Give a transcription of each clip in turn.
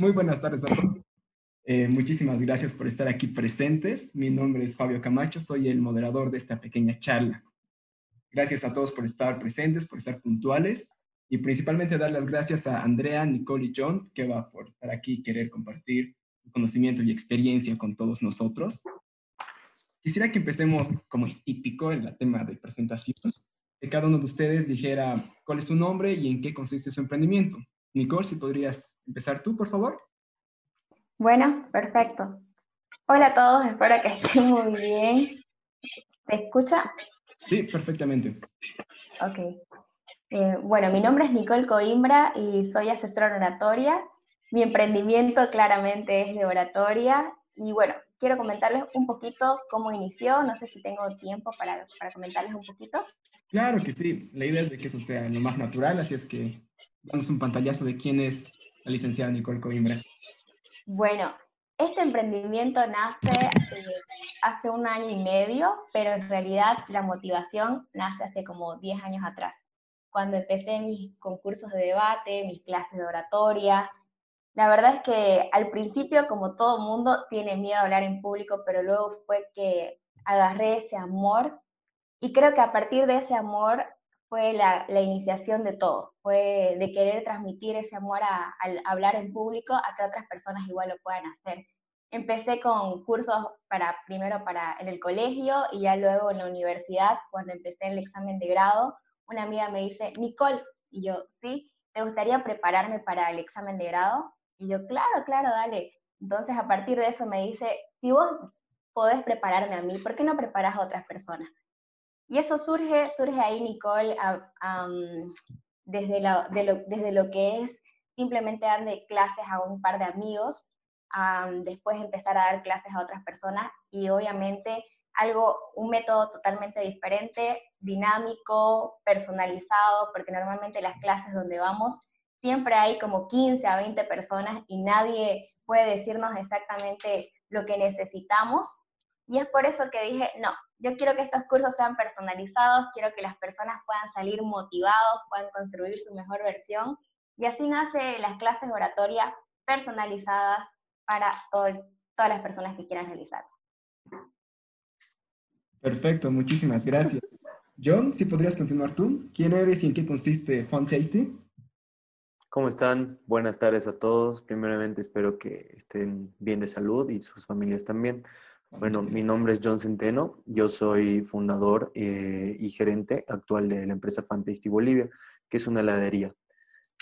Muy buenas tardes a todos. Eh, muchísimas gracias por estar aquí presentes. Mi nombre es Fabio Camacho, soy el moderador de esta pequeña charla. Gracias a todos por estar presentes, por estar puntuales y principalmente dar las gracias a Andrea, Nicole y John, que va por estar aquí y querer compartir conocimiento y experiencia con todos nosotros. Quisiera que empecemos, como es típico en el tema de presentación, que cada uno de ustedes dijera cuál es su nombre y en qué consiste su emprendimiento. Nicole, si podrías empezar tú, por favor. Bueno, perfecto. Hola a todos, espero que estén muy bien. ¿Se escucha? Sí, perfectamente. Ok. Eh, bueno, mi nombre es Nicole Coimbra y soy asesora en oratoria. Mi emprendimiento claramente es de oratoria y bueno, quiero comentarles un poquito cómo inició. No sé si tengo tiempo para, para comentarles un poquito. Claro que sí. La idea es de que eso sea lo más natural, así es que damos un pantallazo de quién es la licenciada Nicole Coimbra. Bueno, este emprendimiento nace eh, hace un año y medio, pero en realidad la motivación nace hace como 10 años atrás, cuando empecé mis concursos de debate, mis clases de oratoria. La verdad es que al principio, como todo mundo, tiene miedo a hablar en público, pero luego fue que agarré ese amor y creo que a partir de ese amor fue la, iniciación de todo, fue de querer transmitir ese amor al hablar en público a que otras personas igual lo puedan hacer. Empecé con cursos para, primero para en el colegio y ya luego en la universidad, cuando empecé el examen de grado, una amiga me dice, Nicole, y yo, ¿sí? ¿Te gustaría prepararme para el examen de grado? Y yo, claro, claro, dale. Entonces a partir de eso me dice, si vos podés prepararme a mí, ¿por qué no preparas a otras personas? Y eso surge, surge ahí, Nicole, desde, lo, desde lo que es simplemente darle clases a un par de amigos, después empezar a dar clases a otras personas y obviamente algo, un método totalmente diferente, dinámico, personalizado, porque normalmente las clases donde vamos siempre hay como 15 a 20 personas y nadie puede decirnos exactamente lo que necesitamos. Y es por eso que dije, no, yo quiero que estos cursos sean personalizados, quiero que las personas puedan salir motivados, puedan construir su mejor versión. Y así nace las clases oratoria personalizadas para todas las personas que quieran realizar. Perfecto, muchísimas gracias. John, si podrías continuar tú. ¿Quién eres y en qué consiste Fun Tasty? ¿Cómo están? Buenas tardes a todos. Primeramente espero que estén bien de salud y sus familias también. Bueno, mi nombre es John Centeno, yo soy fundador eh, y gerente actual de la empresa Fantasy Bolivia, que es una heladería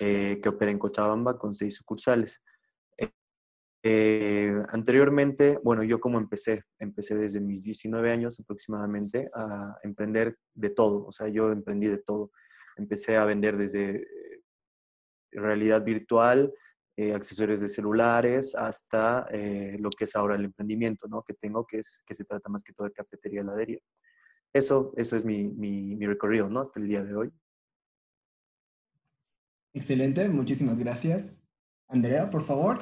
eh, que opera en Cochabamba con seis sucursales. Eh, anteriormente, bueno, yo como empecé, empecé desde mis 19 años aproximadamente a emprender de todo, o sea, yo emprendí de todo. Empecé a vender desde realidad virtual, eh, accesorios de celulares, hasta eh, lo que es ahora el emprendimiento ¿no? que tengo, que, es, que se trata más que todo de cafetería heladería. Eso, eso es mi, mi, mi recorrido ¿no? hasta el día de hoy. Excelente, muchísimas gracias. Andrea, por favor.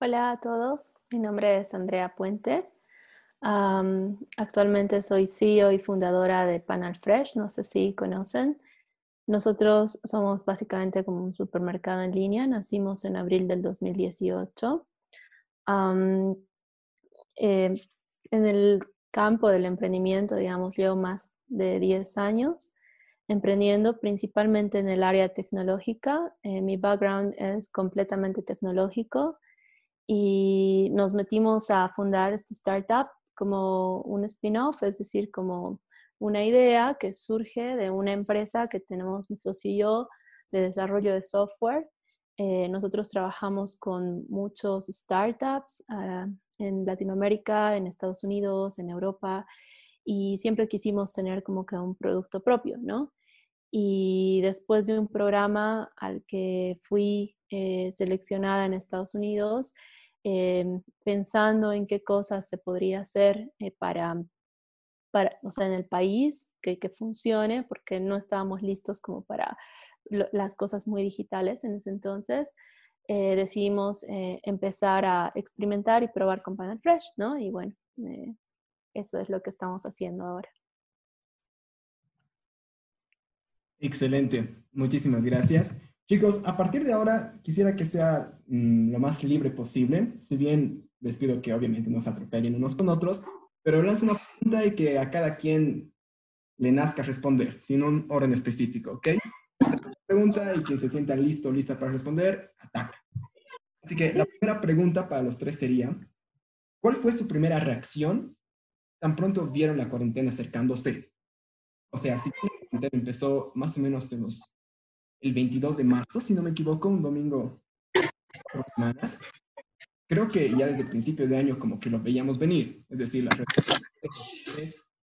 Hola a todos, mi nombre es Andrea Puente. actualmente soy CEO y fundadora de Panel Fresh, no sé si conocen. Nosotros somos básicamente como un supermercado en línea, nacimos en abril del 2018. Eh, en el campo del emprendimiento, digamos, llevo más de 10 años emprendiendo principalmente en el área tecnológica. Eh, mi background es completamente tecnológico y nos metimos a fundar este startup como un spin-off, es decir, como una idea que surge de una empresa que tenemos mi socio y yo de desarrollo de software. Eh, nosotros trabajamos con muchos startups ah, en Latinoamérica, en Estados Unidos, en Europa, y siempre quisimos tener como que un producto propio, ¿no? Y después de un programa al que fui eh, seleccionada en Estados Unidos, eh, pensando en qué cosas se podría hacer para para, o sea, en el país que, que funcione, porque no estábamos listos como para las cosas muy digitales en ese entonces. Eh, decidimos eh, empezar a experimentar y probar con Panel Fresh, ¿no? Y bueno, eh, eso es lo que estamos haciendo ahora. Excelente, muchísimas gracias. Chicos, a partir de ahora quisiera que sea mm, lo más libre posible, si bien les pido que obviamente no se atropellen unos con otros, pero lanzo una pregunta y que a cada quien le nazca responder, sin un orden específico, ¿ok? Pregunta y quien se sienta listo o lista para responder, ataca. Así que la primera pregunta para los tres sería, ¿cuál fue su primera reacción tan pronto vieron la cuarentena acercándose? O sea, si la cuarentena empezó más o menos en los, el 22 de marzo, si no me equivoco, un domingo, semanas, creo que ya desde principios de año como que lo veíamos venir. Es decir, la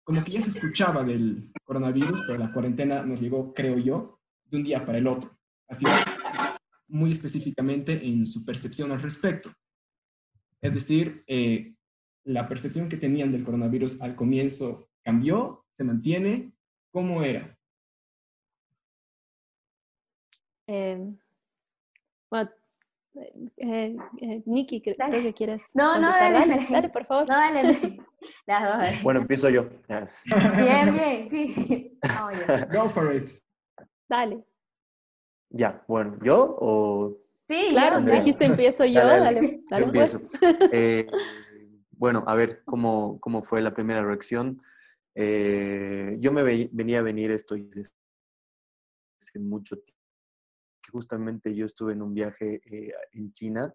como que ya se escuchaba del coronavirus, pero la cuarentena nos llegó, creo yo, de un día para el otro. Así muy específicamente en su percepción al respecto. Es decir, eh, la percepción que tenían del coronavirus al comienzo cambió, se mantiene. ¿Cómo era? Eh, eh, eh, Nikki, creo que quieres. No, no, dale, dale, por favor. No, dale, Las dos. Bueno, empiezo yo. Bien, bien, sí. Go for it. Dale. Ya, bueno, ¿yo o...? Sí, claro, si dijiste empiezo yo, dale, dale, pues. eh, bueno, a ver, ¿cómo, cómo fue la primera reacción? Eh, yo me venía a venir esto desde hace mucho tiempo justamente yo estuve en un viaje eh, en China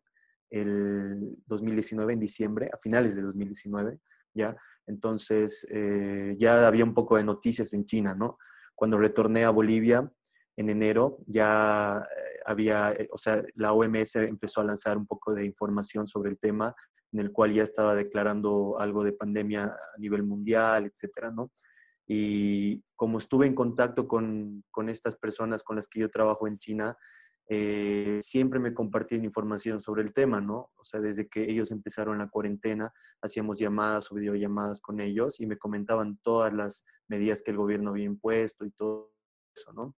el 2019, en diciembre, a finales de 2019, ¿ya? Entonces, eh, ya había un poco de noticias en China, ¿no? Cuando retorné a Bolivia en enero, ya eh, había, o sea, la OMS empezó a lanzar un poco de información sobre el tema, en el cual ya estaba declarando algo de pandemia a nivel mundial, etcétera, ¿no? Y como estuve en contacto con, con estas personas con las que yo trabajo en China, eh, siempre me compartían información sobre el tema, ¿no? O sea, desde que ellos empezaron la cuarentena, hacíamos llamadas o videollamadas con ellos y me comentaban todas las medidas que el gobierno había impuesto y todo eso, ¿no?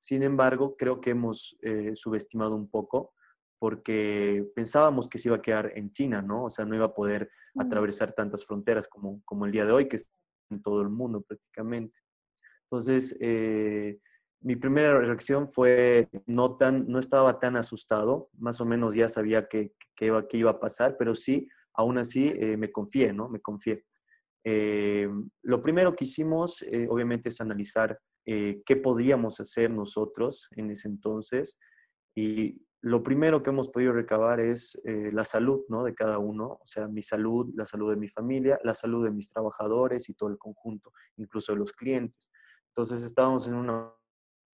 Sin embargo, creo que hemos eh, subestimado un poco porque pensábamos que se iba a quedar en China, ¿no? O sea, no iba a poder atravesar tantas fronteras como, como el día de hoy, que en todo el mundo prácticamente. Entonces, eh, mi primera reacción fue no tan, no estaba tan asustado, más o menos ya sabía que, que, iba, iba, a pasar, pero sí, aún así eh, me confié, ¿no? Me confié. Eh, lo primero que hicimos, obviamente, es analizar qué podríamos hacer nosotros en ese entonces. Y lo primero que hemos podido recabar es eh, la salud ¿no? de cada uno, o sea, mi salud, la salud de mi familia, la salud de mis trabajadores y todo el conjunto, incluso de los clientes. Entonces estábamos en una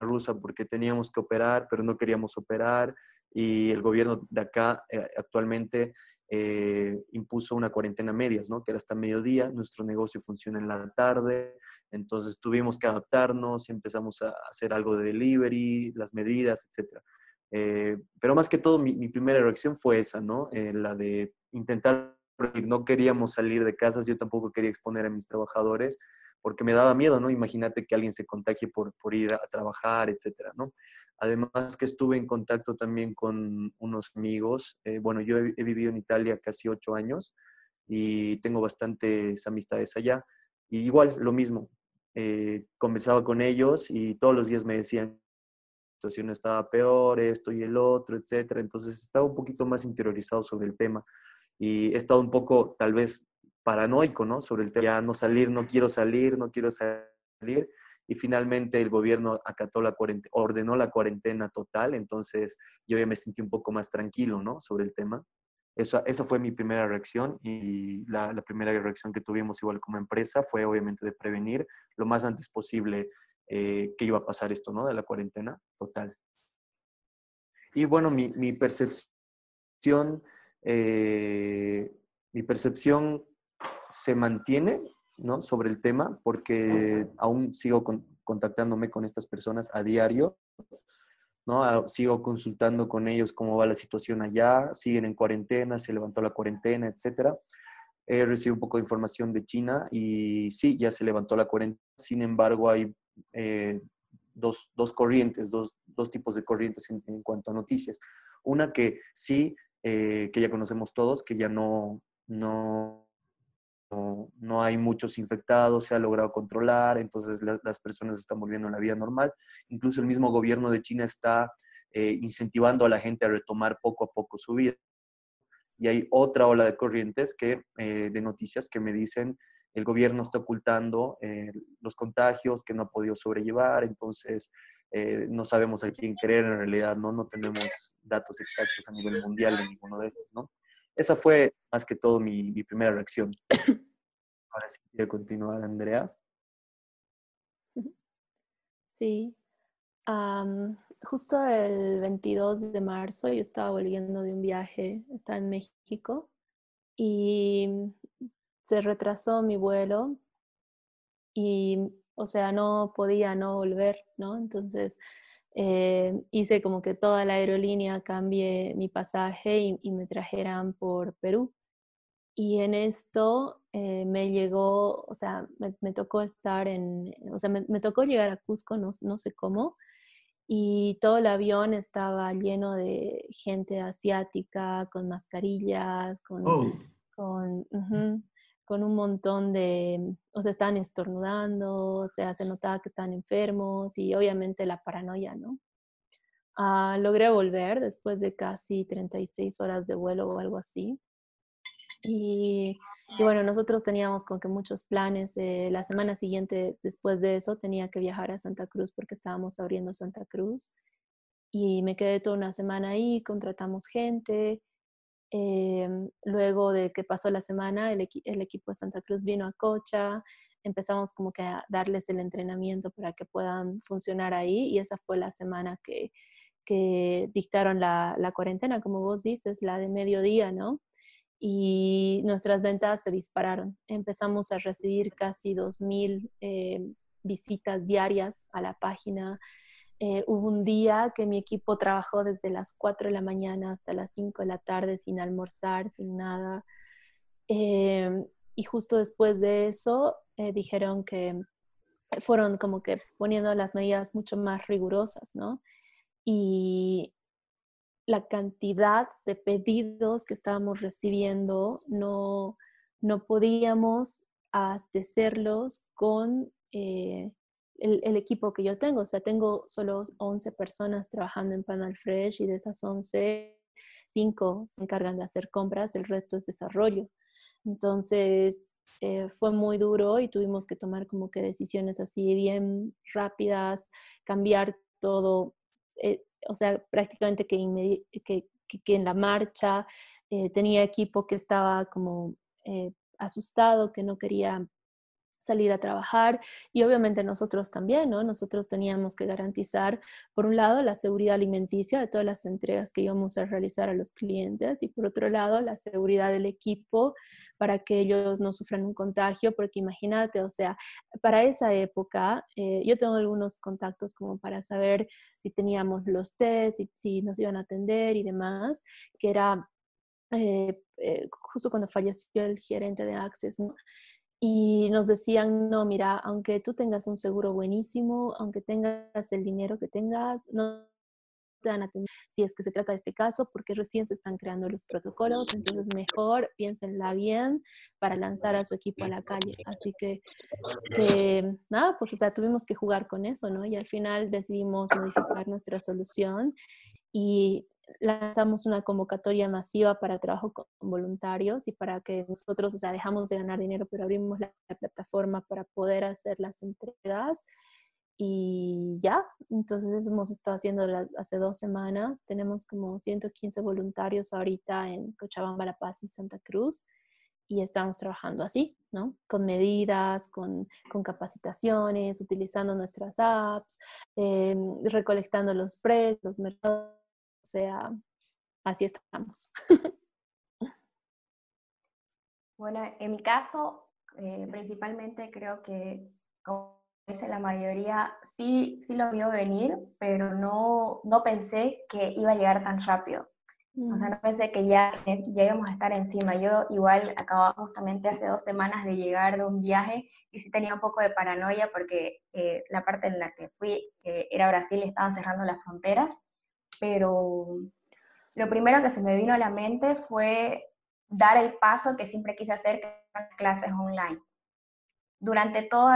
rusa porque teníamos que operar, pero no queríamos operar y el gobierno de acá eh, actualmente eh, impuso una cuarentena medias, ¿no? que era hasta mediodía, nuestro negocio funciona en la tarde, entonces tuvimos que adaptarnos y empezamos a hacer algo de delivery, las medidas, etcétera. Eh, pero más que todo, mi, primera reacción fue esa, ¿no? Eh, la de intentar, no queríamos salir de casas, yo tampoco quería exponer a mis trabajadores, porque me daba miedo, ¿no? Imagínate que alguien se contagie por, por ir a trabajar, etcétera, ¿no? Además que estuve en contacto también con unos amigos. Eh, bueno, yo he, vivido en Italia casi ocho años y tengo bastantes amistades allá. Y igual, lo mismo. conversaba con ellos y todos los días me decían situación estaba peor, esto y el otro, etcétera. Entonces estaba un poquito más interiorizado sobre el tema y he estado un poco tal vez paranoico, ¿no? Sobre el tema, ya no salir, no quiero salir, no quiero salir. Y finalmente el gobierno acató la cuarentena, ordenó la cuarentena total, entonces yo ya me sentí un poco más tranquilo, ¿no? Sobre el tema. Eso, esa fue mi primera reacción y la, la, primera reacción que tuvimos igual como empresa fue obviamente de prevenir lo más antes posible eh, que iba a pasar esto, ¿no? De la cuarentena total. Y bueno, mi, mi percepción, eh, mi percepción se mantiene, ¿no? Sobre el tema, porque aún sigo contactándome con estas personas a diario, ¿no? Sigo consultando con ellos cómo va la situación allá, siguen en cuarentena, se levantó la cuarentena, etcétera. He recibido un poco de información de China y sí, ya se levantó la cuarentena. Sin embargo, hay eh, dos, dos, corrientes, dos, dos, tipos de corrientes en, cuanto a noticias. Una que sí, eh, que ya conocemos todos, que ya no, no, no, hay muchos infectados, se ha logrado controlar, entonces las personas están volviendo a la vida normal. Incluso el mismo gobierno de China está eh, incentivando a la gente a retomar poco a poco su vida. Y hay otra ola de corrientes que, de noticias que me dicen el gobierno está ocultando los contagios que no ha podido sobrellevar, entonces no sabemos a quién creer en realidad, ¿no? No tenemos datos exactos a nivel mundial de ninguno de estos, ¿no? Esa fue más que todo mi, mi primera reacción. Ahora sí quiero continuar, Andrea. Sí. justo el 22 de marzo yo estaba volviendo de un viaje, estaba en México y se retrasó mi vuelo y, o sea, no podía no volver, ¿no? Entonces eh, hice como que toda la aerolínea cambie mi pasaje y, me trajeran por Perú. Y en esto eh, me llegó, o sea, me, tocó estar en, o sea, me, tocó llegar a Cusco, no, no, sé cómo, y todo el avión estaba lleno de gente asiática, con mascarillas, con, oh. con, con un montón de, o sea, estaban estornudando, o sea, se notaba que estaban enfermos y obviamente la paranoia, ¿no? Ah, logré volver después de casi 36 horas de vuelo o algo así. Y, bueno, nosotros teníamos con que muchos planes. la semana siguiente, después de eso, tenía que viajar a Santa Cruz porque estábamos abriendo Santa Cruz. Y me quedé toda una semana ahí, contratamos gente, Em, luego de que pasó la semana, el, equipo de Santa Cruz vino a Cocha, empezamos como que a darles el entrenamiento para que puedan funcionar ahí y esa fue la semana que, dictaron la, cuarentena, como vos dices, la de mediodía, ¿no? Y nuestras ventas se dispararon. Empezamos a recibir casi 2.000 eh, visitas diarias a la página. Eh, hubo un día que mi equipo trabajó desde las 4 de la mañana hasta las 5 de la tarde sin almorzar, sin nada. Em, y justo después de eso eh, dijeron que fueron como que poniendo las medidas mucho más rigurosas, ¿no? Y la cantidad de pedidos que estábamos recibiendo no, no podíamos abastecerlos con eh, el, equipo que yo tengo. O sea, tengo solo 11 personas trabajando en Panel Fresh y de esas 11, 5 se encargan de hacer compras, el resto es desarrollo. Entonces, eh, fue muy duro y tuvimos que tomar como que decisiones así bien rápidas, cambiar todo, eh, o sea, prácticamente que, en la marcha eh, tenía equipo que estaba como asustado, que no quería salir a trabajar y obviamente nosotros también, ¿no? Nosotros teníamos que garantizar, por un lado, la seguridad alimenticia de todas las entregas que íbamos a realizar a los clientes y por otro lado, la seguridad del equipo para que ellos no sufran un contagio, porque imagínate, o sea, para esa época, eh, yo tengo algunos contactos como para saber si teníamos los test, si, si nos iban a atender y demás, que era... Eh, eh, justo cuando falleció el gerente de Access, ¿no? Y nos decían, no, mira, aunque tú tengas un seguro buenísimo, aunque tengas el dinero que tengas, no te van a atender si es que se trata de este caso, porque recién se están creando los protocolos, entonces mejor piénsenla bien para lanzar a su equipo a la calle. Así que, que, nada, pues o sea, tuvimos que jugar con eso, ¿no? Y al final decidimos modificar nuestra solución y lanzamos una convocatoria masiva para trabajo con voluntarios y para que nosotros, o sea, dejamos de ganar dinero, pero abrimos la, plataforma para poder hacer las entregas. Y ya, entonces hemos estado haciendo hace dos semanas. Tenemos como 115 voluntarios ahorita en Cochabamba, La Paz y Santa Cruz. Y estamos trabajando así, ¿no? Con medidas, con, con capacitaciones, utilizando nuestras apps, eh, recolectando los precios, los mercados sea, así estamos. Bueno, en mi caso, eh, principalmente creo que, como dice la mayoría, sí, sí lo vio venir, pero no, no pensé que iba a llegar tan rápido. O sea, mm. no pensé que ya, ya íbamos a estar encima. Yo igual acababa justamente hace dos semanas de llegar de un viaje y sí tenía un poco de paranoia porque eh, la parte en la que fui era Brasil y estaban cerrando las fronteras pero lo primero que se me vino a la mente fue dar el paso que siempre quise hacer, que eran clases online. Durante todo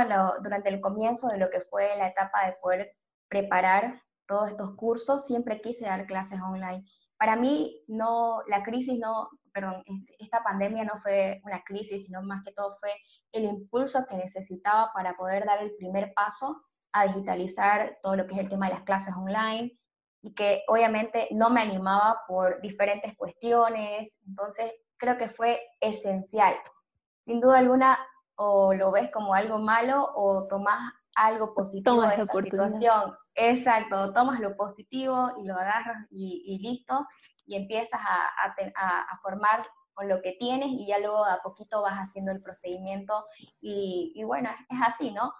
durante el comienzo de lo que fue la etapa de poder preparar todos estos cursos, siempre quise dar clases online. Para mí, no, la crisis no, perdón, este, esta pandemia no fue una crisis, sino más que todo fue el impulso que necesitaba para poder dar el primer paso a digitalizar todo lo que es el tema de las clases online y que obviamente no me animaba por diferentes cuestiones. Entonces, creo que fue esencial. Sin duda alguna, o lo ves como algo malo o tomas algo positivo de esta situación. Exacto, tomas lo positivo y lo agarras y, listo, y empiezas a, formar con lo que tienes y ya luego a poquito vas haciendo el procedimiento y, bueno, es así, ¿no?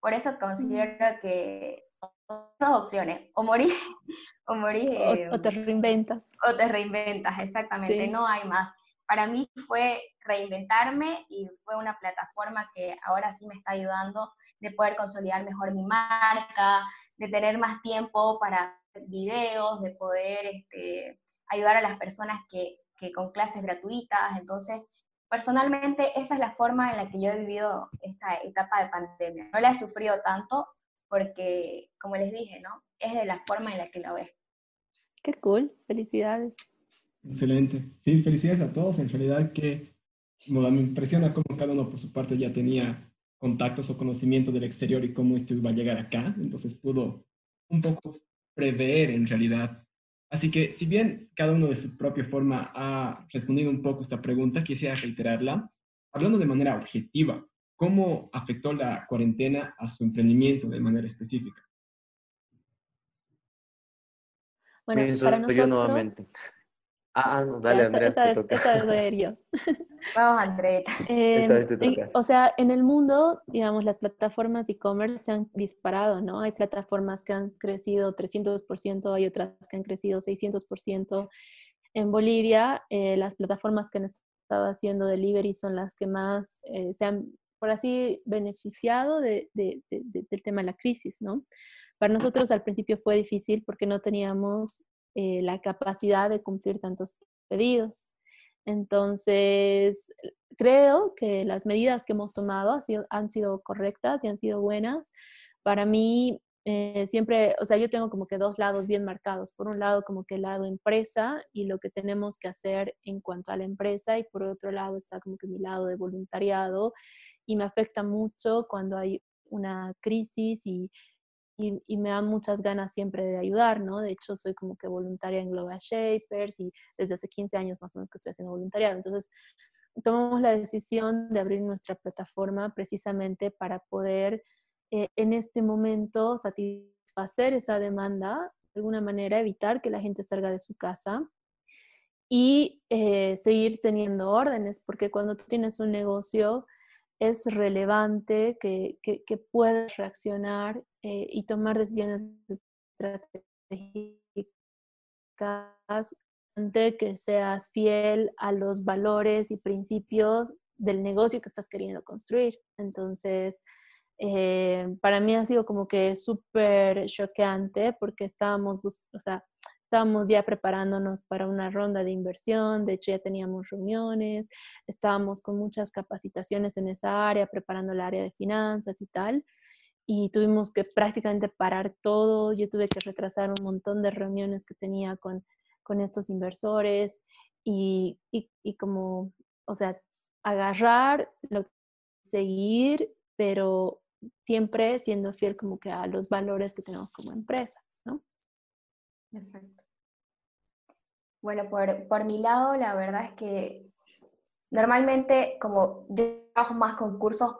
Por eso considero que dos opciones, o morir, o morir... o, te reinventas. O te reinventas, exactamente, no hay más. Para mí fue reinventarme y fue una plataforma que ahora sí me está ayudando de poder consolidar mejor mi marca, de tener más tiempo para videos, de poder este, ayudar a las personas que, que con clases gratuitas. Entonces, personalmente esa es la forma en la que yo he vivido esta etapa de pandemia. No la he sufrido tanto porque, como les dije, ¿no? Es de la forma en la que lo ves. Qué cool, felicidades. Excelente. Sí, felicidades a todos. En realidad que me impresiona cómo cada uno por su parte ya tenía contactos o conocimiento del exterior y cómo esto iba a llegar acá. Entonces pudo un poco prever en realidad. Así que si bien cada uno de su propia forma ha respondido un poco esta pregunta, quisiera reiterarla, hablando de manera objetiva, ¿cómo afectó la cuarentena a su emprendimiento de manera específica? Bueno, para nosotros, yo nuevamente. Ah, ah, no, dale, Andrea. Esta, te esta vez voy a ir yo. Vamos, Andrea. Eh, o sea, en el mundo, digamos, las plataformas de e-commerce se han disparado, ¿no? Hay plataformas que han crecido 300%, hay otras que han crecido 600%. En Bolivia, eh, las plataformas que han estado haciendo delivery son las que más eh, se han, por así, beneficiado de, de, del tema de la crisis, ¿no? Para nosotros al principio fue difícil porque no teníamos eh, la capacidad de cumplir tantos pedidos. Entonces, creo que las medidas que hemos tomado han sido, correctas y han sido buenas. Para mí, eh, siempre, o sea, yo tengo como que dos lados bien marcados. Por un lado, como que el lado empresa y lo que tenemos que hacer en cuanto a la empresa, y por otro lado está como que mi lado de voluntariado. Y me afecta mucho cuando hay una crisis y y, me dan muchas ganas siempre de ayudar, ¿no? De hecho, soy como que voluntaria en Global Shapers y desde hace 15 años más o menos que estoy haciendo voluntariado. Entonces, tomamos la decisión de abrir nuestra plataforma precisamente para poder eh, en este momento satisfacer esa demanda, de alguna manera evitar que la gente salga de su casa y eh, seguir teniendo órdenes, porque cuando tú tienes un negocio, es relevante que, que, puedas reaccionar eh, y tomar decisiones estratégicas de que seas fiel a los valores y principios del negocio que estás queriendo construir. Entonces, eh, para mí ha sido como que súper choqueante porque estábamos, o sea, estábamos ya preparándonos para una ronda de inversión, de hecho ya teníamos reuniones, estábamos con muchas capacitaciones en esa área, preparando el área de finanzas y tal, y tuvimos que prácticamente parar todo, yo tuve que retrasar un montón de reuniones que tenía con, con estos inversores y, y, y como, o sea, agarrar, lo, seguir, pero siempre siendo fiel como que a los valores que tenemos como empresa, Perfecto. Bueno, por, por mi lado, la verdad es que normalmente como yo trabajo más con cursos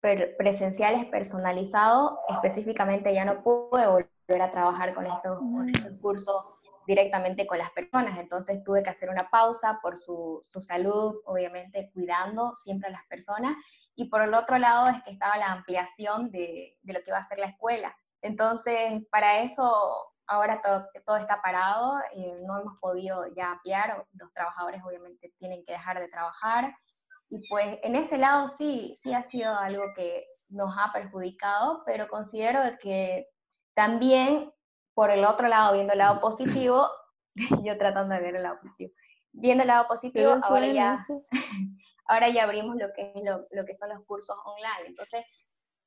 presenciales personalizados, específicamente ya no pude volver a trabajar con estos, con estos, cursos directamente con las personas, entonces tuve que hacer una pausa por su, su, salud, obviamente cuidando siempre a las personas, y por el otro lado es que estaba la ampliación de, de lo que iba a ser la escuela. Entonces, para eso ahora todo, todo está parado, eh, no hemos podido ya ampliar, los trabajadores obviamente tienen que dejar de trabajar. Y pues en ese lado sí, sí ha sido algo que nos ha perjudicado, pero considero que también por el otro lado, viendo el lado positivo, yo tratando de ver el lado positivo, viendo el lado positivo, ahora ya, ahora ya abrimos lo que, es lo, lo que son los cursos online. Entonces,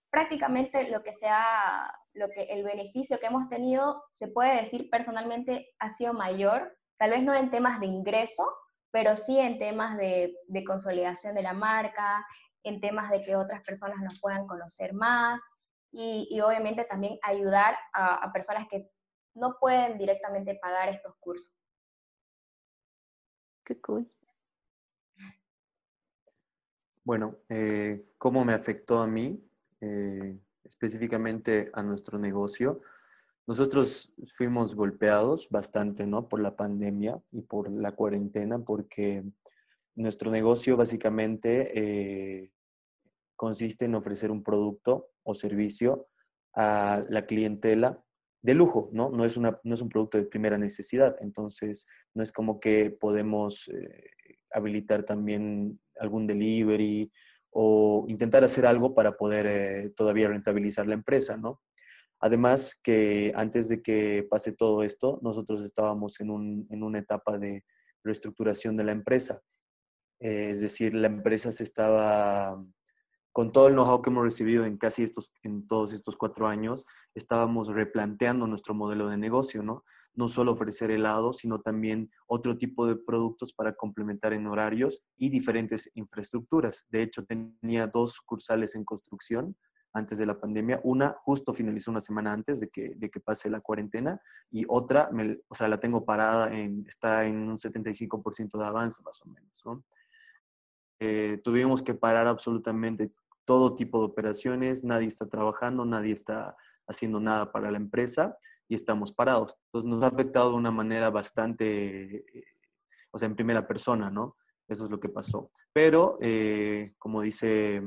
prácticamente lo que, se ha, lo que el beneficio que hemos tenido, se puede decir personalmente, ha sido mayor, tal vez no en temas de ingreso, pero sí en temas de, consolidación de la marca, en temas de que otras personas nos puedan conocer más y, obviamente también ayudar a, personas que no pueden directamente pagar estos cursos. Qué cool. Bueno, eh, ¿cómo me afectó a mí, eh, específicamente a nuestro negocio? Nosotros fuimos golpeados bastante, ¿no? Por la pandemia y por la cuarentena, porque nuestro negocio básicamente eh, consiste en ofrecer un producto o servicio a la clientela de lujo, ¿no? No es, una, no es un producto de primera necesidad, entonces no es como que podemos eh, habilitar también algún delivery o intentar hacer algo para poder eh, todavía rentabilizar la empresa, ¿no? Además que antes de que pase todo esto, nosotros estábamos en, una etapa de reestructuración de la empresa. Es decir, la empresa se estaba, con todo el know-how que hemos recibido en casi estos, en todos estos cuatro años, estábamos replanteando nuestro modelo de negocio, ¿no? No solo ofrecer helado, sino también otro tipo de productos para complementar en horarios y diferentes infraestructuras. De hecho, tenía dos cursales en construcción antes de la pandemia. Una justo finalizó una semana antes de que, de que pase la cuarentena y otra, o sea, la tengo parada, en, está en un 75% de avance más o menos. Eh, tuvimos que parar absolutamente todo tipo de operaciones, nadie está trabajando, nadie está haciendo nada para la empresa y estamos parados. Entonces nos ha afectado de una manera bastante, eh, o sea, en primera persona, ¿no? Eso es lo que pasó. Pero, eh, como dice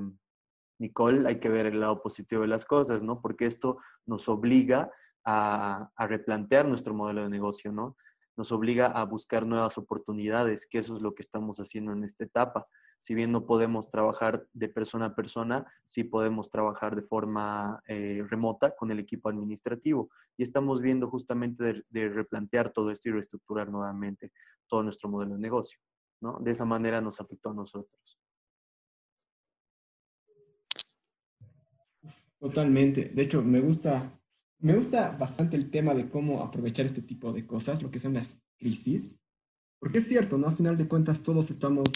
Nicole, hay que ver el lado positivo de las cosas, ¿no? Porque esto nos obliga a, replantear nuestro modelo de negocio, ¿no? Nos obliga a buscar nuevas oportunidades, que eso es lo que estamos haciendo en esta etapa. Si bien no podemos trabajar de persona a persona, sí podemos trabajar de forma eh, remota con el equipo administrativo. Y estamos viendo justamente de, replantear todo esto y reestructurar nuevamente todo nuestro modelo de negocio. ¿no? De esa manera nos afectó a nosotros. Totalmente. De hecho, me gusta, me gusta bastante el tema de cómo aprovechar este tipo de cosas, lo que son las crisis, porque es cierto, ¿no? A final de cuentas, todos estamos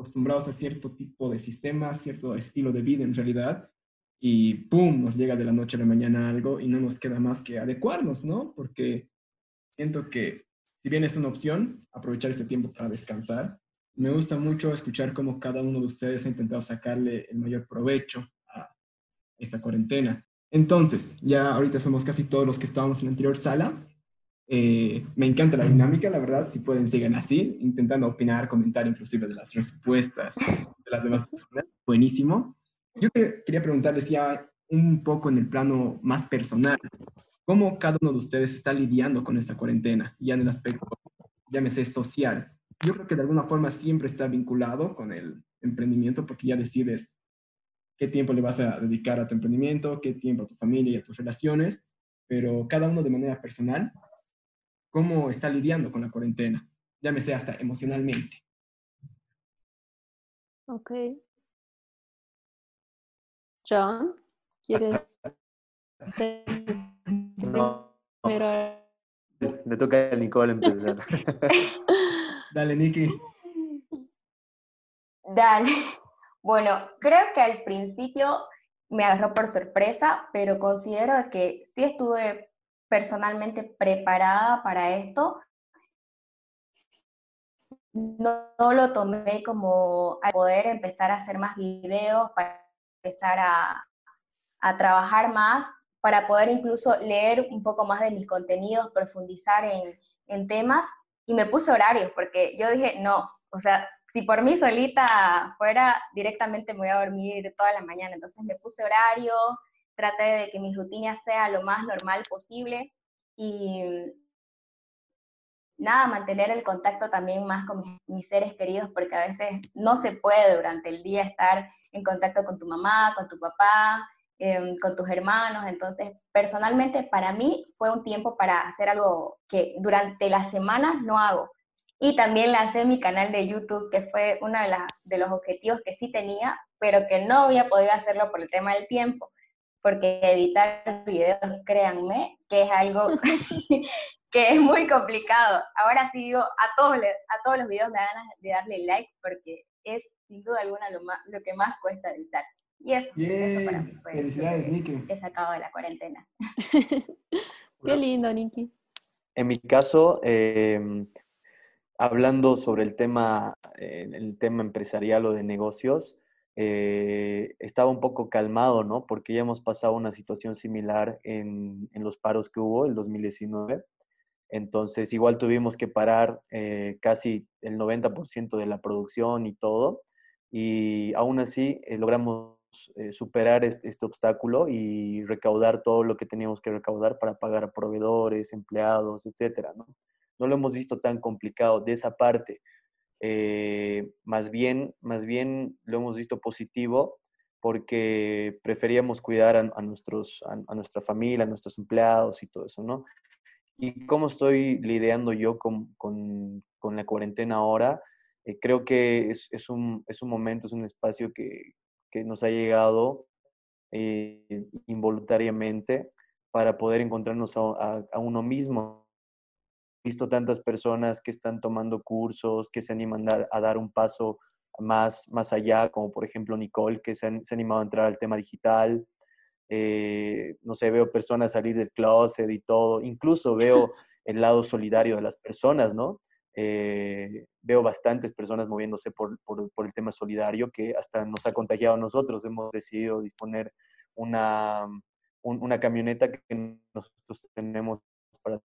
acostumbrados a cierto tipo de sistema, cierto estilo de vida en realidad, y ¡pum! nos llega de la noche a la mañana algo y no nos queda más que adecuarnos, ¿no? Porque siento que si bien es una opción, aprovechar este tiempo para descansar, me gusta mucho escuchar cómo cada uno de ustedes ha intentado sacarle el mayor provecho esta cuarentena. Entonces, ya ahorita somos casi todos los que estábamos en la anterior sala. Eh, me encanta la dinámica, la verdad, si pueden, sigan así, intentando opinar, comentar inclusive de las respuestas de las demás personas. Buenísimo. Yo quería preguntarles ya un poco en el plano más personal, ¿cómo cada uno de ustedes está lidiando con esta cuarentena, ya en el aspecto, llámese social? Yo creo que de alguna forma siempre está vinculado con el emprendimiento porque ya decides qué tiempo le vas a dedicar a tu emprendimiento, qué tiempo a tu familia y a tus relaciones, pero cada uno de manera personal, cómo está lidiando con la cuarentena, llámese hasta emocionalmente. Ok. John, ¿quieres? no. Me toca a Nicole empezar. Dale, Nikki. Dale. Bueno, creo que al principio me agarró por sorpresa, pero considero que sí estuve personalmente preparada para esto. No, lo tomé como a poder empezar a hacer más videos, para empezar a, trabajar más, para poder incluso leer un poco más de mis contenidos, profundizar en, en temas. Y me puse horarios, porque yo dije, no, o sea, si por mí solita fuera, directamente me voy a dormir toda la mañana. Entonces me puse horario, traté de que mi rutina sea lo más normal posible y nada, mantener el contacto también más con mis, seres queridos, porque a veces no se puede durante el día estar en contacto con tu mamá, con tu papá, em, con tus hermanos. Entonces, personalmente para mí fue un tiempo para hacer algo que durante la semana no hago, y también lancé mi canal de YouTube, que fue uno de, de los objetivos que sí tenía, pero que no había podido hacerlo por el tema del tiempo. Porque editar videos, créanme, que es algo que es muy complicado. Ahora sí digo, a todos, a todos los videos me da ganas de darle like porque es sin duda alguna lo, más, lo que más cuesta editar. Y eso, eso para mí fue Felicidades, Niki. he sacado de la cuarentena. Qué lindo, Niki. En mi caso, em, hablando sobre el tema, eh, el tema empresarial o de negocios, eh, estaba un poco calmado, ¿no? Porque ya hemos pasado una situación similar en, en los paros que hubo el 2019. Entonces, igual tuvimos que parar eh, casi el 90% de la producción y todo. Y aún así logramos superar este, este, obstáculo y recaudar todo lo que teníamos que recaudar para pagar a proveedores, empleados, etcétera, ¿no? no lo hemos visto tan complicado de esa parte. Eh, más, bien, más bien lo hemos visto positivo porque preferíamos cuidar a, nuestros, a, nuestra familia, a nuestros empleados y todo eso, ¿no? ¿Y cómo estoy lidiando yo con, con, con la cuarentena ahora? Eh, creo que es, es, un, es, un, momento, es un espacio que, que nos ha llegado eh, involuntariamente para poder encontrarnos a, a uno mismo, visto tantas personas que están tomando cursos, que se animan a, dar un paso más, más allá, como por ejemplo Nicole, que se, ha animado a entrar al tema digital. Eh, no sé, veo personas salir del closet y todo. Incluso veo el lado solidario de las personas, ¿no? Eh, veo bastantes personas moviéndose por, por, por, el tema solidario que hasta nos ha contagiado a nosotros. Hemos decidido disponer una, una camioneta que nosotros tenemos para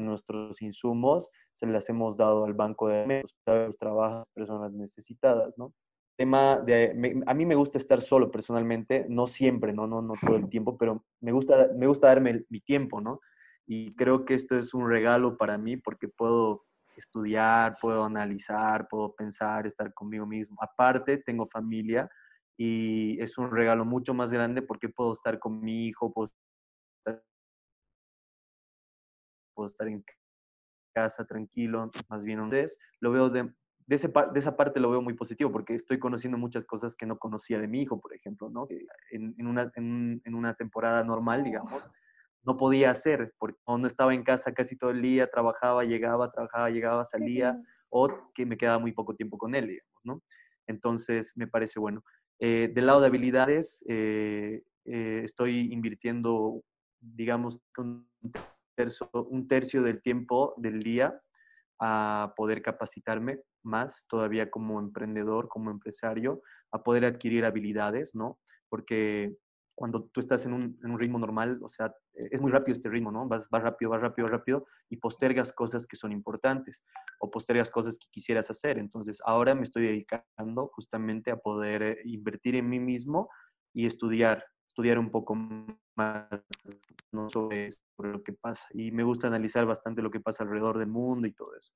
nuestros insumos, se las hemos dado al banco de alimentos, trabajas personas necesitadas, ¿no? Tema de, a mí me gusta estar solo personalmente, no siempre, ¿no? No, no todo el tiempo, pero me gusta, me gusta darme mi tiempo, ¿no? Y creo que esto es un regalo para mí porque puedo estudiar, puedo analizar, puedo pensar, estar conmigo mismo. Aparte, tengo familia y es un regalo mucho más grande porque puedo estar con mi hijo, puedo puedo estar en casa tranquilo, más bien entonces lo veo de, de, ese, de, esa parte lo veo muy positivo porque estoy conociendo muchas cosas que no conocía de mi hijo, por ejemplo, ¿no? En, en, una, en, en una temporada normal, digamos, no podía hacer porque no estaba en casa casi todo el día, trabajaba, llegaba, trabajaba, llegaba, salía, o que me quedaba muy poco tiempo con él, digamos, ¿no? Entonces, me parece bueno. Eh, del lado de habilidades, eh, eh, estoy invirtiendo, digamos, un un tercio del tiempo del día a poder capacitarme más todavía como emprendedor, como empresario, a poder adquirir habilidades, ¿no? Porque cuando tú estás en un, en un, ritmo normal, o sea, es muy rápido este ritmo, ¿no? Vas, vas rápido, vas rápido, rápido y postergas cosas que son importantes o postergas cosas que quisieras hacer. Entonces, ahora me estoy dedicando justamente a poder eh, invertir en mí mismo y estudiar, estudiar un poco más ¿no? sobre, sobre lo que pasa. Y me gusta analizar bastante lo que pasa alrededor del mundo y todo eso.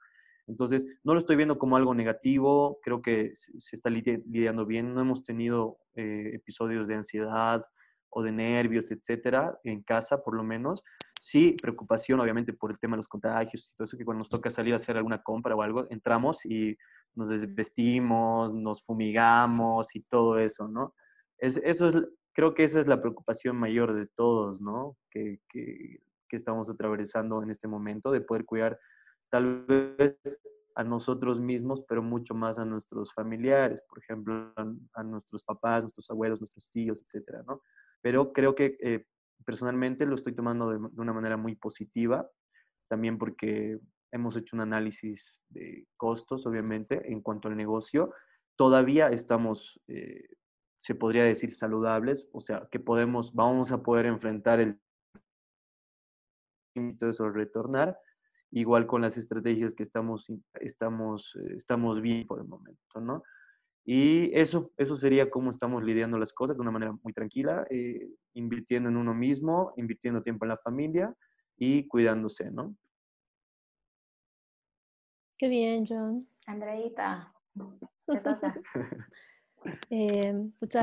Entonces, no lo estoy viendo como algo negativo, creo que se está lidiando bien, no hemos tenido eh, episodios de ansiedad o de nervios, etcétera, en casa por lo menos. Sí, preocupación obviamente por el tema de los contagios y todo eso, que cuando nos toca salir a hacer alguna compra o algo, entramos y nos desvestimos, nos fumigamos y todo eso, ¿no? Es, eso es creo que esa es la preocupación mayor de todos, ¿no? Que, que, que, estamos atravesando en este momento, de poder cuidar tal vez a nosotros mismos, pero mucho más a nuestros familiares, por ejemplo, a, nuestros papás, nuestros abuelos, nuestros tíos, etcétera, ¿no? Pero creo que eh, personalmente lo estoy tomando de, de, una manera muy positiva, también porque hemos hecho un análisis de costos, obviamente, en cuanto al negocio. Todavía estamos eh, se podría decir saludables, o sea, que podemos, vamos a poder enfrentar el de eso, retornar, igual con las estrategias que estamos, estamos, eh, estamos bien por el momento, ¿no? Y eso, eso sería cómo estamos lidiando las cosas de una manera muy tranquila, eh, invirtiendo en uno mismo, invirtiendo tiempo en la familia y cuidándose, ¿no? Qué bien, John. Andreita, te toca. Eh,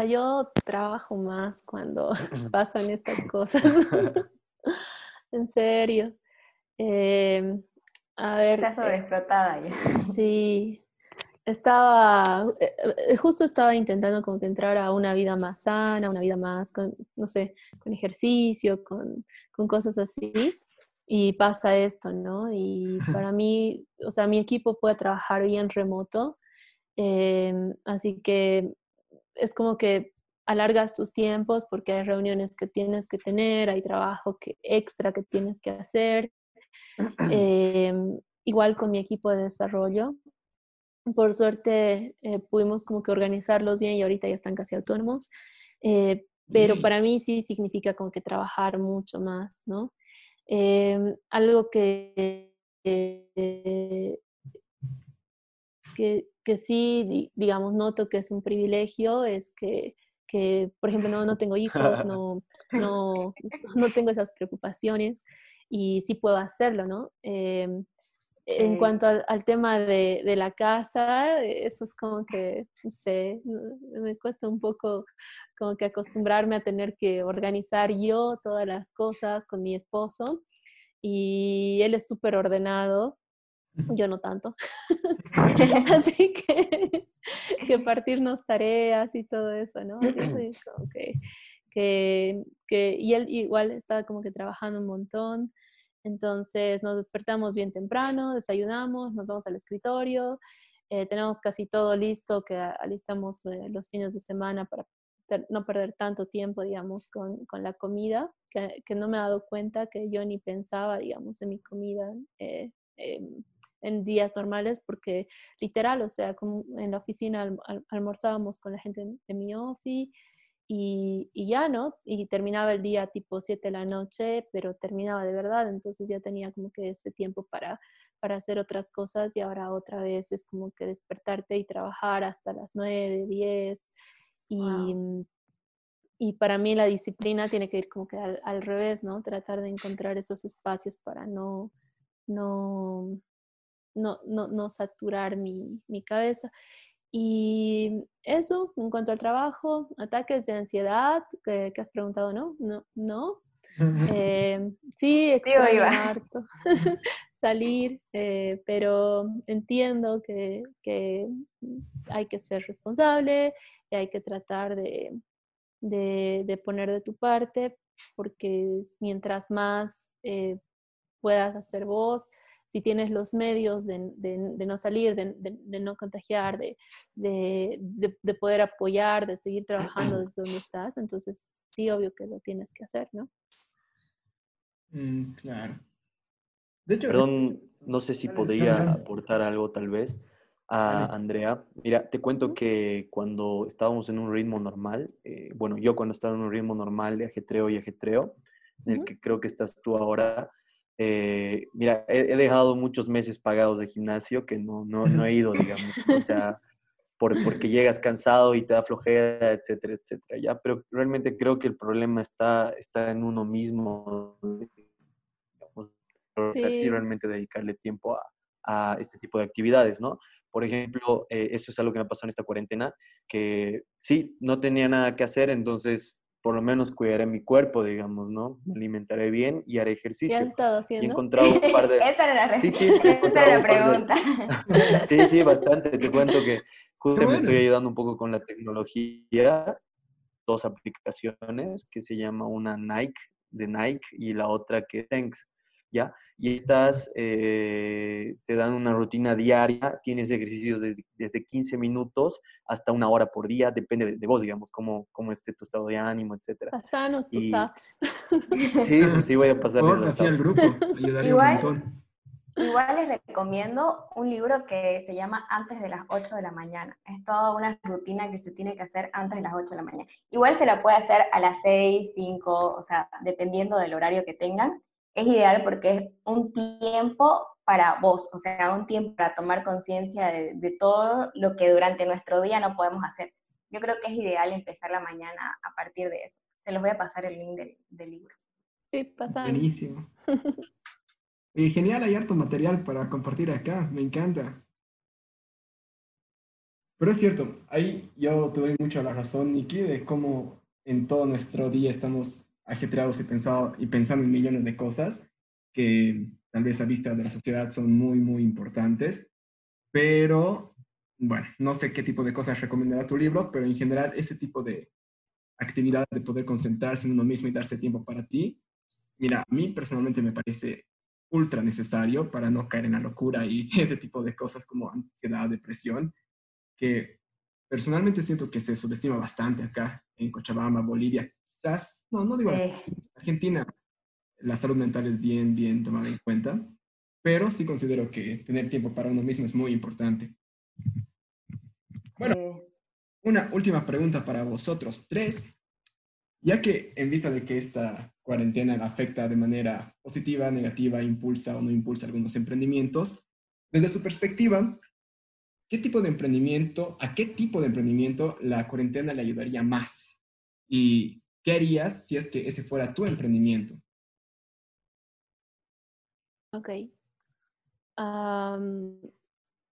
yo trabajo más cuando pasan estas cosas. en serio. Eh, a ver. Está eh, sobreexplotada ya. Sí. estaba, eh, eh, justo estaba intentando como que entrar a una vida más sana, una vida más, con, no sé, con ejercicio, con, con cosas así, y pasa esto, ¿no? Y para mí, o sea, mi equipo puede trabajar bien remoto, em, así que es como que alargas tus tiempos porque hay reuniones que tienes que tener, hay trabajo que, extra que tienes que hacer. Em, igual con mi equipo de desarrollo, por suerte eh, pudimos como que organizarlos bien y ahorita ya están casi autónomos, eh, pero para mí sí significa como que trabajar mucho más, ¿no? Em, algo que, que, que, sí, digamos, noto que es un privilegio es que, que por ejemplo, no, no tengo hijos, no, no, no tengo esas preocupaciones y sí puedo hacerlo, ¿no? Em, en cuanto al, tema de, de, la casa, eso es como que, no sé, me cuesta un poco como que acostumbrarme a tener que organizar yo todas las cosas con mi esposo. Y él es súper ordenado, yo no tanto. Así que, que partirnos tareas y todo eso, ¿no? Que, que, que, y él igual está como que trabajando un montón. Entonces nos despertamos bien temprano, desayunamos, nos vamos al escritorio, eh, tenemos casi todo listo que alistamos eh, los fines de semana para no perder tanto tiempo, digamos, con, con la comida, que, que, no me he dado cuenta que yo ni pensaba, digamos, en mi comida eh, en días normales, porque literal, o sea, como en la oficina almorzábamos con la gente de mi office y, ya, ¿no? Y terminaba el día tipo 7 de la noche, pero terminaba de verdad, entonces ya tenía como que ese tiempo para, para hacer otras cosas y ahora otra vez es como que despertarte y trabajar hasta las 9, 10 y, y para mí la disciplina tiene que ir como que al, al, revés, ¿no? Tratar de encontrar esos espacios para no, no, no, no, no saturar mi, mi cabeza. Y eso, en cuanto al trabajo, ataques de ansiedad, que, has preguntado, ¿no? No, no. Eh, sí, extraño harto salir, eh, pero entiendo que, que, hay que ser responsable y hay que tratar de, de, de poner de tu parte, porque mientras más eh, puedas hacer vos, si tienes los medios de, no salir, de, no contagiar, de, poder apoyar, de seguir trabajando desde donde estás, entonces sí, obvio que lo tienes que hacer, ¿no? Mm, claro. De hecho, Perdón, no sé si podría aportar algo tal vez a Andrea. Mira, te cuento que cuando estábamos en un ritmo normal, eh, bueno, yo cuando estaba en un ritmo normal de ajetreo y ajetreo, en el que creo que estás tú ahora, eh, mira, he, dejado muchos meses pagados de gimnasio que no, no, no he ido, digamos, o sea, por, porque llegas cansado y te da flojera, etcétera, etcétera, ¿ya? Pero realmente creo que el problema está, está en uno mismo, digamos, o sea, sí realmente dedicarle tiempo a, a, este tipo de actividades, ¿no? Por ejemplo, eh, eso es algo que me pasó en esta cuarentena, que sí, no tenía nada que hacer, entonces por lo menos cuidaré mi cuerpo, digamos, ¿no? Me alimentaré bien y haré ejercicio. ¿Qué has estado haciendo? Y he encontrado un par de... Esa era la, sí, sí, Esa era la pregunta. sí, sí, bastante. Te cuento que justo me estoy ayudando un poco con la tecnología. Dos aplicaciones que se llama una Nike, de Nike, y la otra que Thanks. ¿Ya? Y estas eh, te dan una rutina diaria, tienes ejercicios desde, desde, 15 minutos hasta una hora por día, depende de, vos, digamos, cómo, cómo esté tu estado de ánimo, etc. Pasanos tus apps. Sí, sí voy a pasar al grupo, igual, Igual les recomiendo un libro que se llama Antes de las 8 de la mañana. Es toda una rutina que se tiene que hacer antes de las 8 de la mañana. Igual se la puede hacer a las 6, 5, o sea, dependiendo del horario que tengan es ideal porque es un tiempo para vos, o sea, un tiempo para tomar conciencia de, todo lo que durante nuestro día no podemos hacer. Yo creo que es ideal empezar la mañana a partir de eso. Se los voy a pasar el link del, libro. Sí, pasa. Buenísimo. genial, hay harto material para compartir acá, me encanta. Pero es cierto, ahí yo te doy mucho la razón, Niki, de cómo en todo nuestro día estamos ajetreados y, pensado, y pensando en millones de cosas que tal vez a vista de la sociedad son muy, muy importantes, pero bueno, no sé qué tipo de cosas recomendará tu libro, pero en general ese tipo de actividades de poder concentrarse en uno mismo y darse tiempo para ti, mira, a mí personalmente me parece ultra necesario para no caer en la locura y ese tipo de cosas como ansiedad, depresión, que personalmente siento que se subestima bastante acá en Cochabamba, Bolivia. Quizás, no, no digo Argentina, la salud mental es bien, bien tomada en cuenta, pero sí considero que tener tiempo para uno mismo es muy importante. Bueno, una última pregunta para vosotros tres. Ya que en vista de que esta cuarentena afecta de manera positiva, negativa, impulsa o no impulsa algunos emprendimientos, desde su perspectiva, ¿qué tipo de emprendimiento, a qué tipo de emprendimiento la cuarentena le ayudaría más? ¿Y qué harías si es que ese fuera tu emprendimiento? Ok.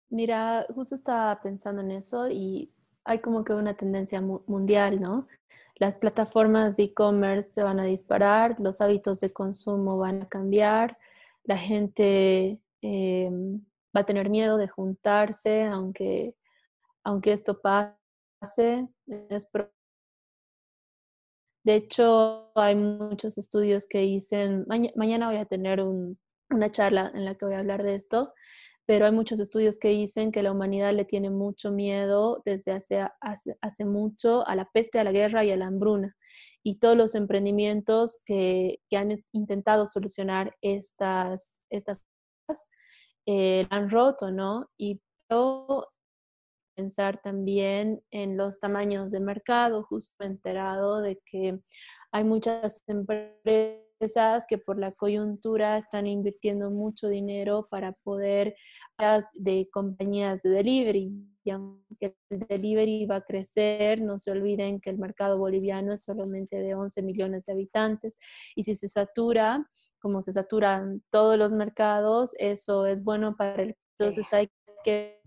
mira, justo estaba pensando en eso y hay como que una tendencia mundial, ¿no? Las plataformas de e-commerce se van a disparar, los hábitos de consumo van a cambiar, la gente em, va a tener miedo de juntarse, aunque, aunque esto pase. de hecho, hay muchos estudios que dicen, mañana voy a tener una charla en la que voy a hablar de esto, pero hay muchos estudios que dicen que la humanidad le tiene mucho miedo desde hace, hace, mucho a la peste, a la guerra y a la hambruna. Y todos los emprendimientos que, que han intentado solucionar estas, estas cosas eh, han roto, ¿no? Y pensar también en los tamaños de mercado, justo enterado de que hay muchas empresas que por la coyuntura están invirtiendo mucho dinero para poder de compañías de delivery. Y aunque el delivery va a crecer, no se olviden que el mercado boliviano es solamente de 11 millones de habitantes y si se satura, como se saturan todos los mercados, eso es bueno para el... Entonces hay que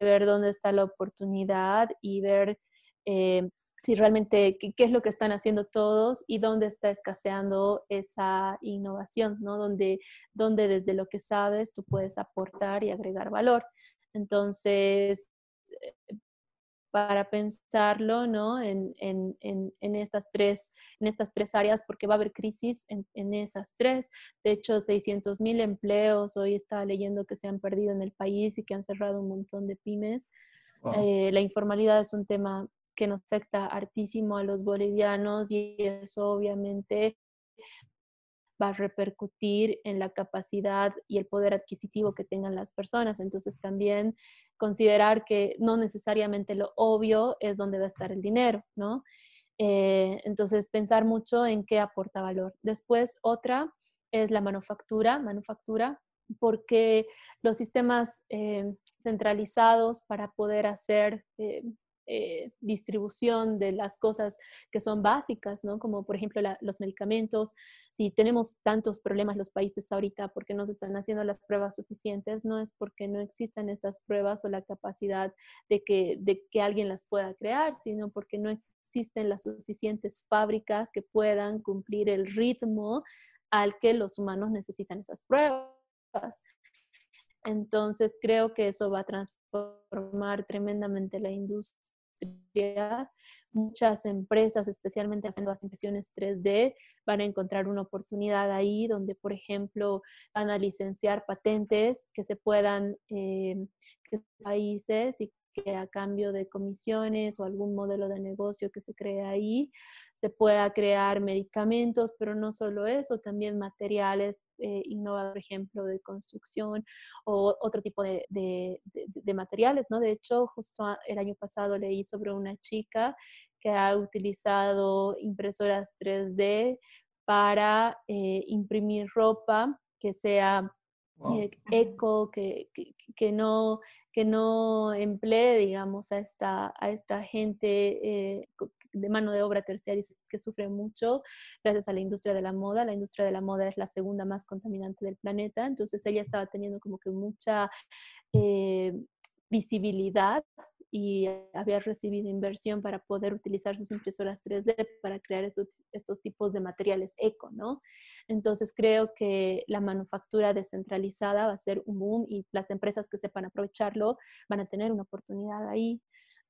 ver dónde está la oportunidad y ver eh, si realmente qué, es lo que están haciendo todos y dónde está escaseando esa innovación, ¿no? Donde, donde desde lo que sabes tú puedes aportar y agregar valor. Entonces, eh, para pensarlo ¿no? en, en, en, estas tres, en estas tres áreas, porque va a haber crisis en, esas tres. De hecho, 600 mil empleos, hoy estaba leyendo que se han perdido en el país y que han cerrado un montón de pymes. Eh, la informalidad es un tema que nos afecta hartísimo a los bolivianos y eso obviamente va a repercutir en la capacidad y el poder adquisitivo que tengan las personas. Entonces también considerar que no necesariamente lo obvio es donde va a estar el dinero, ¿no? Eh, entonces pensar mucho en qué aporta valor. Después otra es la manufactura, manufactura, porque los sistemas eh, centralizados para poder hacer eh, eh, distribución de las cosas que son básicas, ¿no? Como por ejemplo los medicamentos. Si tenemos tantos problemas los países ahorita porque no se están haciendo las pruebas suficientes, no es porque no existan estas pruebas o la capacidad de que, de que alguien las pueda crear, sino porque no existen las suficientes fábricas que puedan cumplir el ritmo al que los humanos necesitan esas pruebas. Entonces creo que eso va a transformar tremendamente la industria muchas empresas, especialmente haciendo las impresiones 3D, van a encontrar una oportunidad ahí donde, por ejemplo, van a licenciar patentes que se puedan, eh, países y que a cambio de comisiones o algún modelo de negocio que se cree ahí, se pueda crear medicamentos, pero no solo eso, también materiales eh, innovados, por ejemplo, de construcción o otro tipo de, de, de, materiales, ¿no? De hecho, justo el año pasado leí sobre una chica que ha utilizado impresoras 3D para eh, imprimir ropa que sea eh, eco, que, que, no, que no emplee, digamos, a esta, a esta gente eh, de mano de obra terciaria que sufre mucho gracias a la industria de la moda. La industria de la moda es la segunda más contaminante del planeta, entonces ella estaba teniendo como que mucha eh, visibilidad y había recibido inversión para poder utilizar sus impresoras 3D para crear estos, estos tipos de materiales eco, ¿no? Entonces creo que la manufactura descentralizada va a ser un boom y las empresas que sepan aprovecharlo van a tener una oportunidad ahí.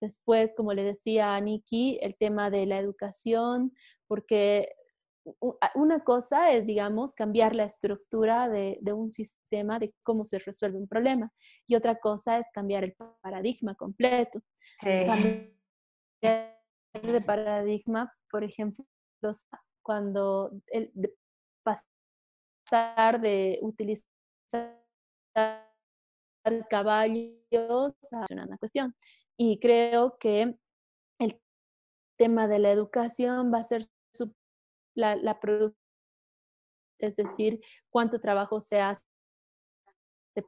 Después, como le decía a Nikki, el tema de la educación, porque una cosa es, digamos, cambiar la estructura de, un sistema de cómo se resuelve un problema y otra cosa es cambiar el paradigma completo. Cambiar de paradigma, por ejemplo, cuando el, pasar de utilizar caballos a una cuestión. Y creo que el tema de la educación va a ser la, la es decir, cuánto trabajo se hace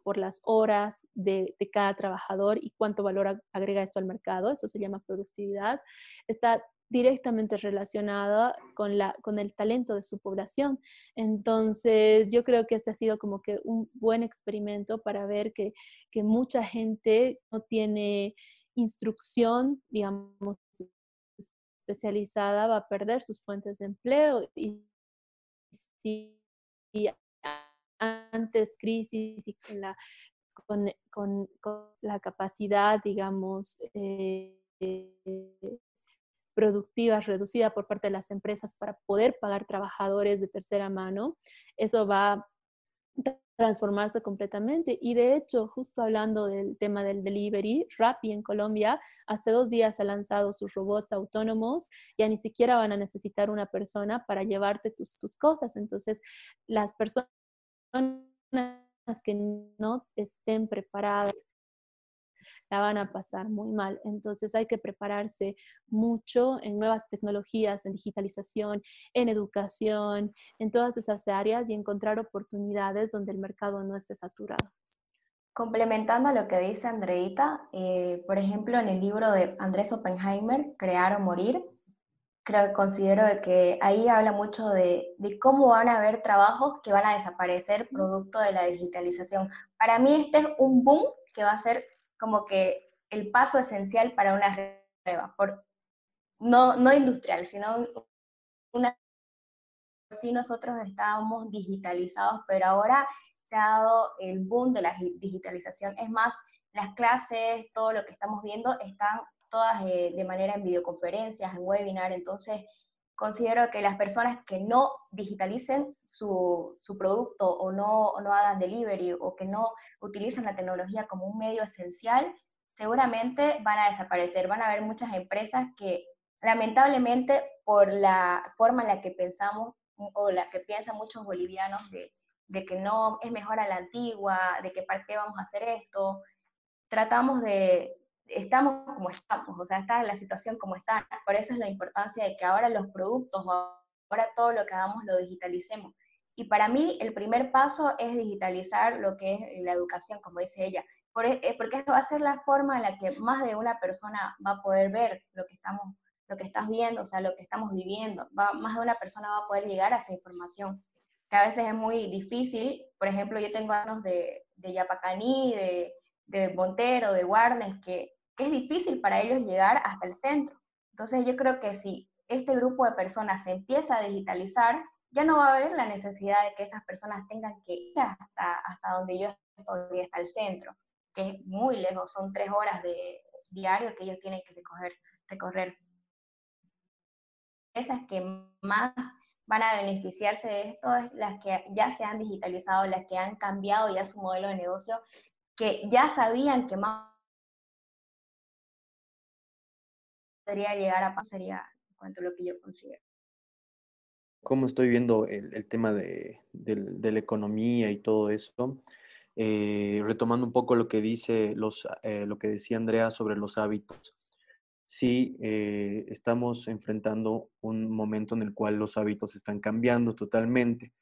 por las horas de, de, cada trabajador y cuánto valor agrega esto al mercado, eso se llama productividad, está directamente relacionada con, la, con el talento de su población. Entonces, yo creo que este ha sido como que un buen experimento para ver que, que mucha gente no tiene instrucción, digamos, especializada va a perder sus fuentes de empleo y si antes crisis y con la, con, con, la capacidad, digamos, eh, productiva reducida por parte de las empresas para poder pagar trabajadores de tercera mano, eso va transformarse completamente. Y de hecho, justo hablando del tema del delivery, Rappi en Colombia hace dos días ha lanzado sus robots autónomos, ya ni siquiera van a necesitar una persona para llevarte tus, tus cosas. Entonces, las personas que no estén preparadas la van a pasar muy mal. Entonces hay que prepararse mucho en nuevas tecnologías, en digitalización, en educación, en todas esas áreas y encontrar oportunidades donde el mercado no esté saturado. Complementando lo que dice Andreita, eh, por ejemplo, en el libro de Andrés Oppenheimer, Crear o Morir, creo que considero que ahí habla mucho de, de, cómo van a haber trabajos que van a desaparecer producto de la digitalización. Para mí este es un boom que va a ser como que el paso esencial para una nueva, por, no, no industrial, sino una... Sí, nosotros estábamos digitalizados, pero ahora se ha dado el boom de la digitalización. Es más, las clases, todo lo que estamos viendo, están todas eh, de manera en videoconferencias, en webinar, entonces considero que las personas que no digitalicen su, su producto o no, no hagan delivery o que no utilicen la tecnología como un medio esencial, seguramente van a desaparecer. Van a haber muchas empresas que lamentablemente por la forma en la que pensamos o la que piensan muchos bolivianos de, de que no es mejor a la antigua, de que para qué vamos a hacer esto, tratamos de, estamos como estamos, o sea, está la situación como está. Por eso es la importancia de que ahora los productos, ahora todo lo que hagamos lo digitalicemos. Y para mí el primer paso es digitalizar lo que es la educación, como dice ella, e, eh, porque va a ser la forma en la que más de una persona va a poder ver lo que estamos lo que estás viendo, o sea, lo que estamos viviendo. Va, más de una persona va a poder llegar a esa información, que a veces es muy difícil. Por ejemplo, yo tengo años de, de Yapacaní, de, de Montero, de Warnes, que que es difícil para ellos llegar hasta el centro. Entonces yo creo que si este grupo de personas se empieza a digitalizar, ya no va a haber la necesidad de que esas personas tengan que ir hasta, hasta donde yo estoy, hasta el centro, que es muy lejos, son tres horas de diario que ellos tienen que recorrer. recorrer. Esas que más van a beneficiarse de esto es las que ya se han digitalizado, las que han cambiado ya su modelo de negocio, que ya sabían que más podría llegar a pasar sería en cuanto a lo que yo considero. Como estoy viendo el, tema de, la economía y todo eso, eh, retomando un poco lo que dice los, eh, lo que decía Andrea sobre los hábitos. Sí, eh, estamos enfrentando un momento en el cual los hábitos están cambiando totalmente,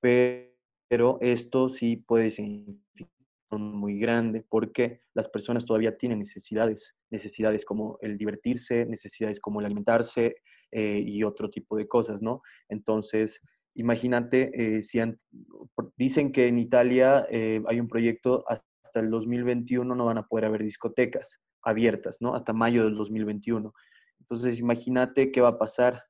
pero esto sí puede significar muy grande porque las personas todavía tienen necesidades, necesidades como el divertirse, necesidades como el alimentarse eh, y otro tipo de cosas, ¿no? Entonces, imagínate, eh, si dicen que en Italia eh, hay un proyecto hasta el 2021 no van a poder haber discotecas, abiertas, ¿no? Hasta mayo del 2021. Entonces, imagínate qué va a pasar.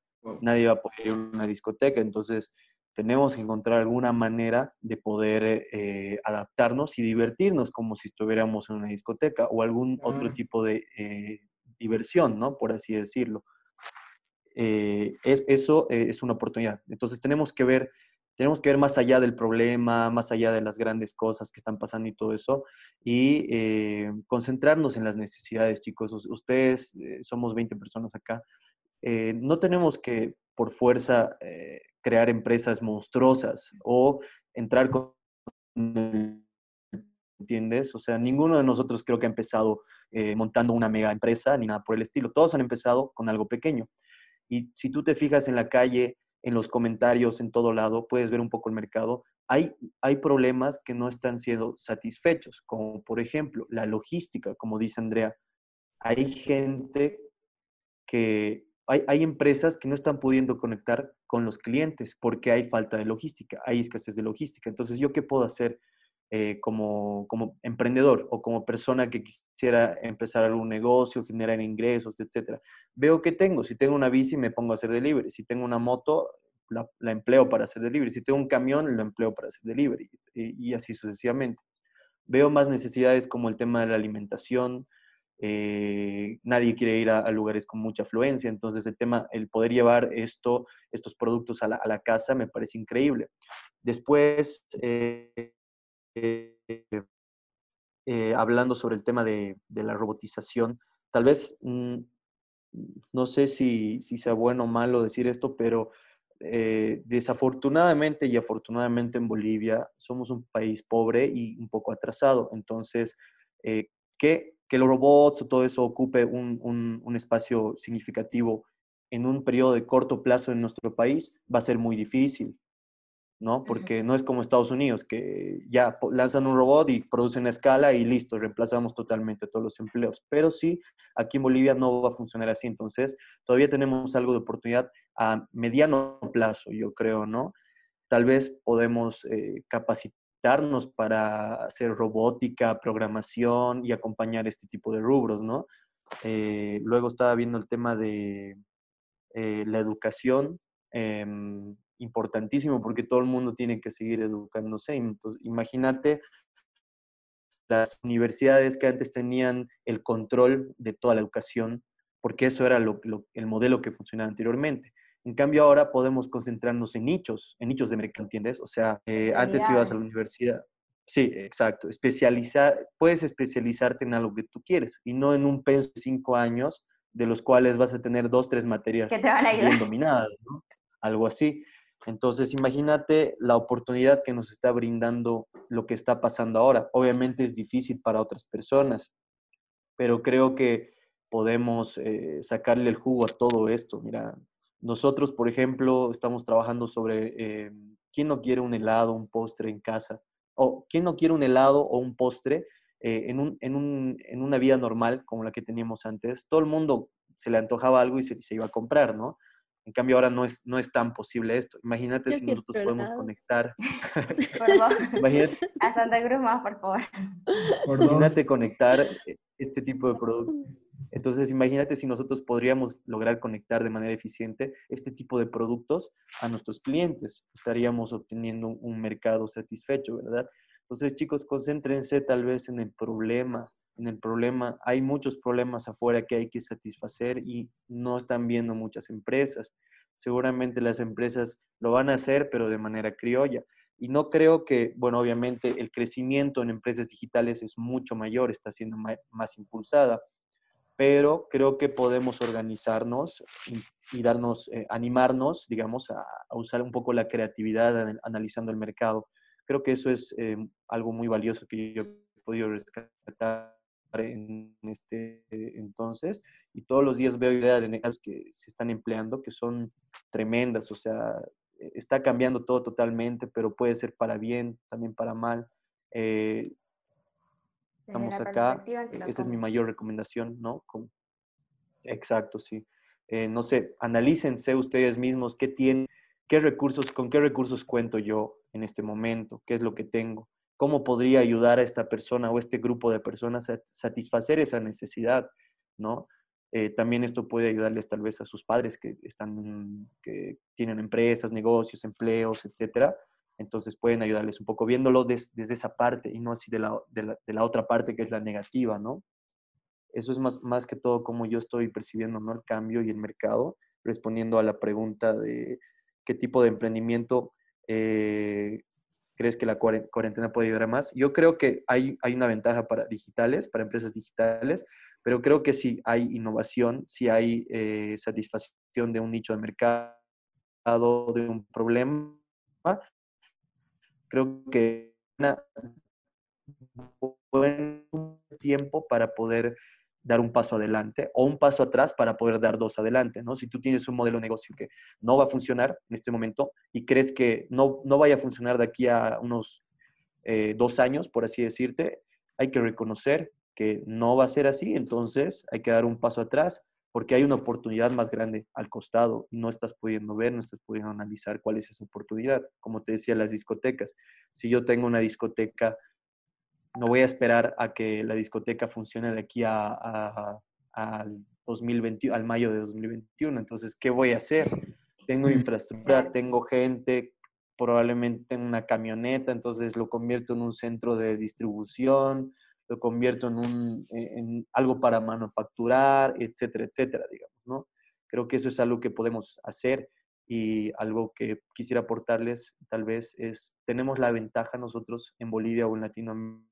Nadie va a poder ir a una discoteca. Entonces, tenemos que encontrar alguna manera de poder eh, adaptarnos y divertirnos como si estuviéramos en una discoteca o algún otro tipo de eh, diversión, ¿no? Por así decirlo. Eh, eso es una oportunidad. Entonces tenemos que ver tenemos que ver más allá del problema, más allá de las grandes cosas que están pasando y todo eso, y concentrarnos en las necesidades, chicos. Ustedes, somos 20 personas acá, no tenemos que por fuerza crear empresas monstruosas o entrar con... ¿Entiendes? O sea, ninguno de nosotros creo que ha empezado eh, montando una mega empresa ni nada por el estilo. Todos han empezado con algo pequeño. Y si tú te fijas en la calle, en los comentarios, en todo lado, puedes ver un poco el mercado. Hay, hay problemas que no están siendo satisfechos, como por ejemplo la logística, como dice Andrea. Hay gente que hay, empresas que no están pudiendo conectar con los clientes porque hay falta de logística, hay escasez de logística. Entonces, ¿yo qué puedo hacer eh, como, como emprendedor o como persona que quisiera empezar algún negocio, generar ingresos, etcétera? Veo que tengo. Si tengo una bici, me pongo a hacer delivery. Si tengo una moto, la, empleo para hacer delivery. Si tengo un camión, lo empleo para hacer delivery y así sucesivamente. Veo más necesidades como el tema de la alimentación, eh, nadie quiere ir a, lugares con mucha afluencia, entonces el tema, el poder llevar esto, estos productos a la, casa me parece increíble. Después, eh, eh, hablando sobre el tema de, la robotización, tal vez, mm, no sé si, si, sea bueno o malo decir esto, pero desafortunadamente y afortunadamente en Bolivia somos un país pobre y un poco atrasado, entonces, ¿qué que los robots o todo eso ocupe un, espacio significativo en un periodo de corto plazo en nuestro país va a ser muy difícil, ¿no? Porque no es como Estados Unidos, que ya lanzan un robot y producen a escala y listo, reemplazamos totalmente todos los empleos. Pero sí, aquí en Bolivia no va a funcionar así. Entonces, todavía tenemos algo de oportunidad a mediano plazo, yo creo, ¿no? Tal vez podemos eh, capacitar para hacer robótica, programación y acompañar este tipo de rubros, ¿no? Eh, luego estaba viendo el tema de eh, la educación, em, importantísimo porque todo el mundo tiene que seguir educándose. Entonces, imagínate las universidades que antes tenían el control de toda la educación, porque eso era el modelo que funcionaba anteriormente. En cambio, ahora podemos concentrarnos en nichos, en nichos de mercado, ¿entiendes? O sea, eh, antes ibas a la universidad. Sí, exacto. Especializar, puedes especializarte en algo que tú quieres y no en un peso de cinco años de los cuales vas a tener dos, tres materias bien dominadas, ¿no? Algo así. Entonces, imagínate la oportunidad que nos está brindando lo que está pasando ahora. Obviamente es difícil para otras personas, pero creo que podemos eh, sacarle el jugo a todo esto. Mira, nosotros, por ejemplo, estamos trabajando sobre eh, quién no quiere un helado, un postre en casa, o quién no quiere un helado o un postre eh, en, un, en, un, en, una vida normal como la que teníamos antes. Todo el mundo se le antojaba algo y se, iba a comprar, ¿no? En cambio, ahora no es, no es tan posible esto. Imagínate si nosotros podemos conectar. Perdón. Imagínate. A Santa Cruz más, por favor. Imagínate conectar eh, este tipo de productos entonces, imagínate si nosotros podríamos lograr conectar de manera eficiente este tipo de productos a nuestros clientes. Estaríamos obteniendo un mercado satisfecho, ¿verdad? Entonces, chicos, concéntrense tal vez en el problema. En el problema, hay muchos problemas afuera que hay que satisfacer y no están viendo muchas empresas. Seguramente las empresas lo van a hacer, pero de manera criolla. Y no creo que, bueno, obviamente el crecimiento en empresas digitales es mucho mayor, está siendo más impulsada pero creo que podemos organizarnos y, darnos, eh, animarnos, digamos, a, usar un poco la creatividad analizando el mercado. Creo que eso es eh, algo muy valioso que yo he podido rescatar en este entonces y todos los días veo ideas de negocios que se están empleando que son tremendas, o sea, e, está cambiando todo totalmente, pero puede ser para bien, también para mal. Eh, estamos acá, esa es mi mayor recomendación, ¿no? Exacto, sí. Eh, no sé, analícense ustedes mismos qué tienen, qué recursos, con qué recursos cuento yo en este momento, qué es lo que tengo, cómo podría ayudar a esta persona o este grupo de personas a satisfacer esa necesidad, ¿no? Eh, también esto puede ayudarles tal vez a sus padres que, están, que tienen empresas, negocios, empleos, etcétera. Entonces pueden ayudarles un poco viéndolo desde esa parte y no así de la, de la, otra parte que es la negativa, ¿no? Eso es más, más que todo como yo estoy percibiendo ¿no? el cambio y el mercado, respondiendo a la pregunta de qué tipo de emprendimiento eh, crees que la cuarentena puede ayudar más. Yo creo que hay, hay una ventaja para digitales, para empresas digitales, pero creo que si hay innovación, si hay eh, satisfacción de un nicho de mercado, de un problema. Creo que un buen tiempo para poder dar un paso adelante o un paso atrás para poder dar dos adelante, ¿no? Si tú tienes un modelo de negocio que no va a funcionar en este momento y crees que no, no vaya a funcionar de aquí a unos eh, dos años, por así decirte, hay que reconocer que no va a ser así, entonces hay que dar un paso atrás porque hay una oportunidad más grande al costado y no estás pudiendo ver, no estás pudiendo analizar cuál es esa oportunidad. Como te decía, las discotecas. Si yo tengo una discoteca, no voy a esperar a que la discoteca funcione de aquí a, al 2021, al mayo de 2021. Entonces, ¿qué voy a hacer? Tengo infraestructura, tengo gente, probablemente en una camioneta, entonces lo convierto en un centro de distribución, lo convierto en, un, e, en algo para manufacturar, etcétera, etcétera, digamos, ¿no? Creo que eso es algo que podemos hacer y algo que quisiera aportarles tal vez es, tenemos la ventaja nosotros en Bolivia o en Latinoamérica,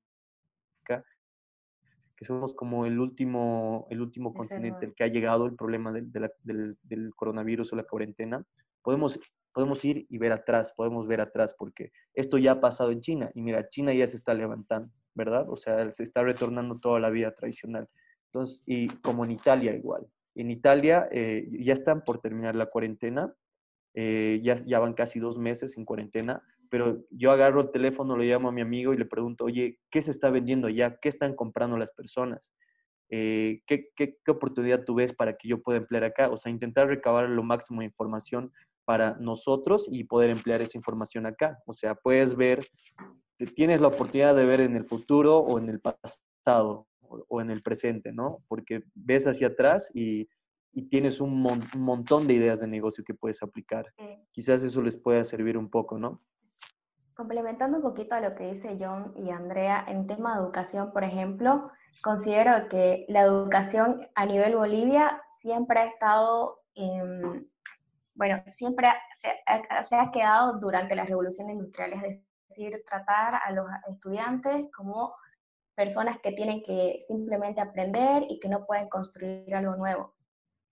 que somos como el último, el último continente el que ha llegado el problema del, del, del coronavirus o la cuarentena. Podemos podemos ir y ver atrás, podemos ver atrás, porque esto ya ha pasado en China y mira, China ya se está levantando. ¿verdad? O sea, se está retornando toda la vida tradicional. Entonces, y como en Italia igual. En Italia eh, ya están por terminar la cuarentena, eh, ya, ya van casi dos meses en cuarentena, pero yo agarro el teléfono, lo llamo a mi amigo y le pregunto, oye, ¿qué se está vendiendo allá? ¿Qué están comprando las personas? Eh, ¿qué, qué, qué, oportunidad tú ves para que yo pueda emplear acá? O sea, intentar recabar lo máximo de información para nosotros y poder emplear esa información acá. O sea, puedes ver tienes la oportunidad de ver en el futuro o en el pasado o, en el presente, ¿no? Porque ves hacia atrás y, tienes un, montón de ideas de negocio que puedes aplicar. Quizás eso les pueda servir un poco, ¿no? Complementando un poquito a lo que dice John y Andrea, en tema de educación, por ejemplo, considero que la educación a nivel Bolivia siempre ha estado, bueno, siempre se, se, ha quedado durante las revoluciones industriales de decir, tratar a los estudiantes como personas que tienen que simplemente aprender y que no pueden construir algo nuevo.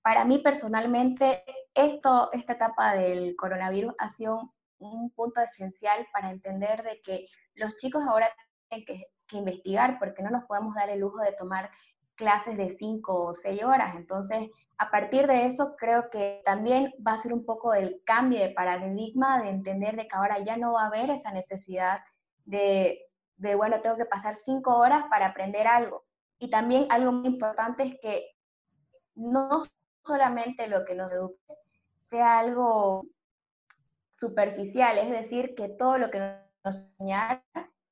Para mí personalmente, esto, esta etapa del coronavirus ha sido un, punto esencial para entender de que los chicos ahora tienen que, investigar porque no nos podemos dar el lujo de tomar clases de cinco o seis horas. Entonces, a partir de eso, creo que también va a ser un poco el cambio de paradigma, de entender de que ahora ya no va a haber esa necesidad de, bueno, tengo que pasar cinco horas para aprender algo. Y también algo muy importante es que no solamente lo que nos eduque sea algo superficial, es decir, que todo lo que nos enseñar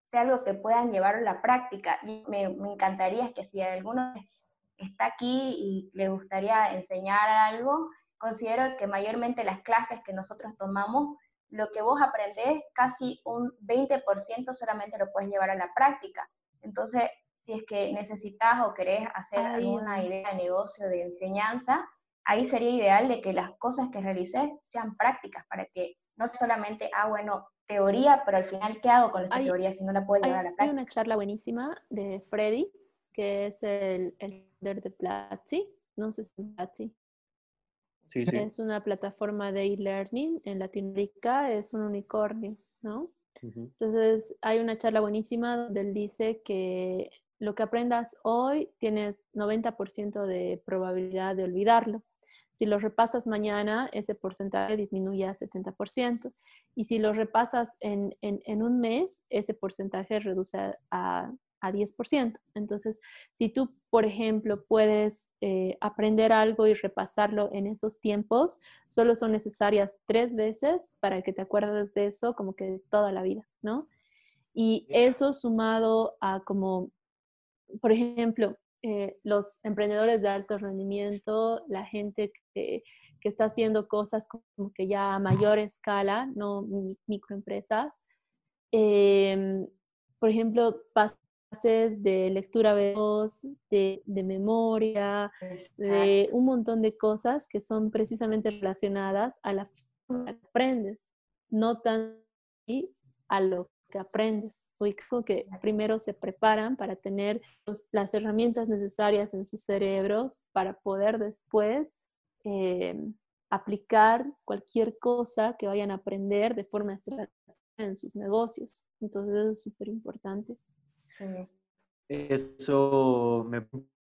sea algo que puedan llevar a la práctica. Y me, me encantaría que si alguno está aquí y le gustaría enseñar algo, considero que mayormente las clases que nosotros tomamos, lo que vos aprendés, casi un 20% solamente lo puedes llevar a la práctica. Entonces, si es que necesitas o querés hacer alguna idea de negocio, de enseñanza, ahí sería ideal de que las cosas que realices sean prácticas para que no solamente, ah, bueno, teoría, pero al final, ¿qué hago con esa teoría si no la puedo llevar a la práctica? Hay una charla buenísima de Freddy, que es el, el de Platzi, no sé si es Platzi. Sí, sí. Es una plataforma de e-learning en Latinoamérica, es un unicornio, ¿no? Entonces, hay una charla buenísima donde él dice que lo que aprendas hoy tienes 90% de probabilidad de olvidarlo. Si lo repasas mañana, ese porcentaje disminuye a 70%. Y si lo repasas en, en, en un mes, ese porcentaje reduce a a 10%. Entonces, si tú, por ejemplo, puedes eh, aprender algo y repasarlo en esos tiempos, solo son necesarias tres veces para que te acuerdes de eso como que toda la vida, ¿no? Y eso sumado a como, por ejemplo, eh, los emprendedores de alto rendimiento, la gente que, que, está haciendo cosas como que ya a mayor escala, no microempresas. Eh, por ejemplo, pases de lectura veloz, de, de memoria, de un montón de cosas que son precisamente relacionadas a la forma que aprendes, no tan a lo que aprendes. Creo que primero se preparan para tener las herramientas necesarias en sus cerebros para poder después em, aplicar cualquier cosa que vayan a aprender de forma estratégica en sus negocios. Entonces eso es súper importante. Sí. Eso me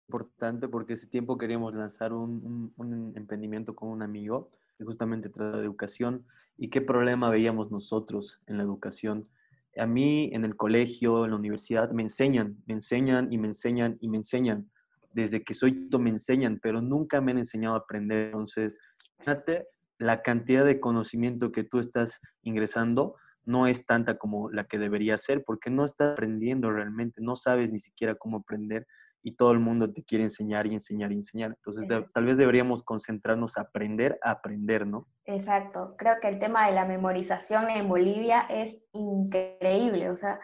importante porque ese tiempo queríamos lanzar un, un emprendimiento con un amigo que justamente trata de educación y qué problema veíamos nosotros en la educación a mí en el colegio, en la universidad, me enseñan, me enseñan y me enseñan y me enseñan. Desde que soy me enseñan, pero nunca me han enseñado a aprender. Entonces, fíjate, la cantidad de conocimiento que tú estás ingresando no es tanta como la que debería ser, porque no estás aprendiendo realmente, no sabes ni siquiera cómo aprender y todo el mundo te quiere enseñar y enseñar y enseñar. Entonces, tal vez deberíamos concentrarnos a aprender a aprender, ¿no? Exacto. Creo que el tema de la memorización en Bolivia es increíble. O sea,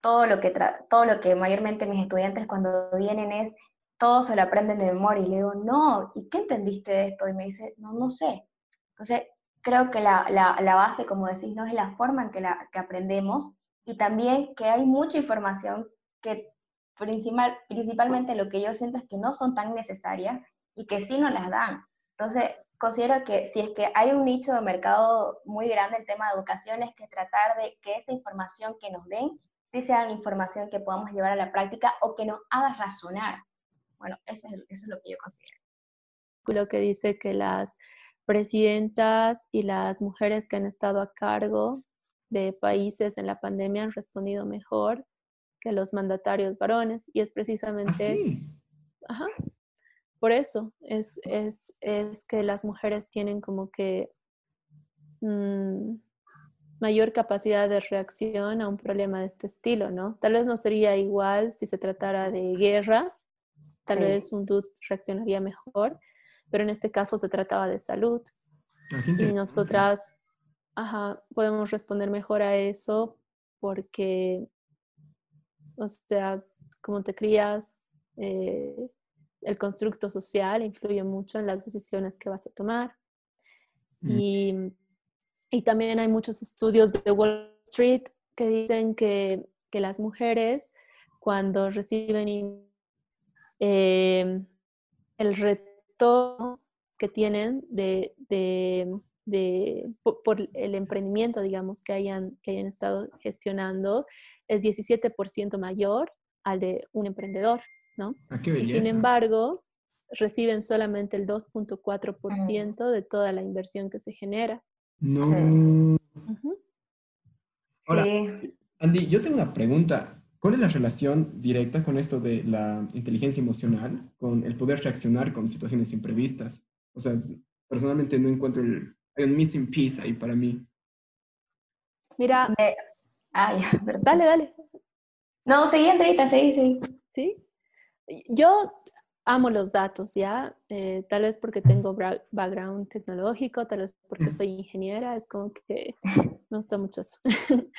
todo lo que, todo lo que mayormente mis estudiantes cuando vienen es, todo se lo aprenden de memoria. Y le digo, no, ¿y qué entendiste de esto? Y me dice, no, no sé. Entonces, creo que la, la, la base, como decís, no es la forma en que, la, que aprendemos y también que hay mucha información que principal, principalmente lo que yo siento es que no son tan necesarias y que sí nos las dan. Entonces, considero que si es que hay un nicho de mercado muy grande el tema de educación, es que tratar de que esa información que nos den, sí sea una información que podamos llevar a la práctica o que nos haga razonar. Bueno, eso es, es lo que yo considero. Lo que dice que las presidentas y las mujeres que han estado a cargo de países en la pandemia han respondido mejor que los mandatarios varones y es precisamente... ¿Ah, Ajá. Por eso es, es, es, que las mujeres tienen como que mm, mayor capacidad de reacción a un problema de este estilo, ¿no? Tal vez no sería igual si se tratara de guerra, tal vez un dude reaccionaría mejor, pero en este caso se trataba de salud. Y nosotras ajá, podemos responder mejor a eso porque o sea, cómo te crías, eh, el constructo social influye mucho en las decisiones que vas a tomar. Y, y, también hay muchos estudios de Wall Street que dicen que, que las mujeres cuando reciben eh, el reto que tienen de, de, de, por, el emprendimiento, digamos, que hayan, que hayan estado gestionando, es 17% mayor al de un emprendedor, ¿no? Ah, y sin embargo, reciben solamente el 2.4% de toda la inversión que se genera. No. Ahora, Andy, yo tengo una pregunta. ¿Cuál es la relación directa con esto de la inteligencia emocional, con el poder reaccionar con situaciones imprevistas? O sea, personalmente no encuentro el, hay un missing piece ahí para mí. Mira, ay, dale, dale. No, seguí, Andreita, seguí, seguí. Sí. Yo amo los datos, ¿ya? Eh, tal vez porque tengo background tecnológico, tal vez porque soy ingeniera, es como que me gusta mucho eso.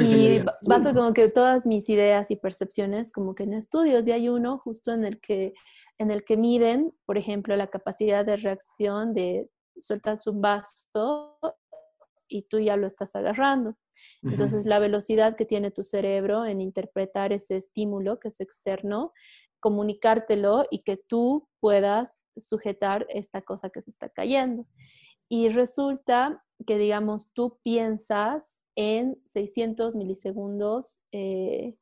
y baso como que todas mis ideas y percepciones como que en estudios, y hay uno justo en el que, en el que miden, por ejemplo, la capacidad de reacción de sueltas un vaso y tú ya lo estás agarrando. Entonces, la velocidad que tiene tu cerebro en interpretar ese estímulo que es externo, comunicártelo y que tú puedas sujetar esta cosa que se está cayendo. Y resulta que, digamos, tú piensas en 600 milisegundos, eh,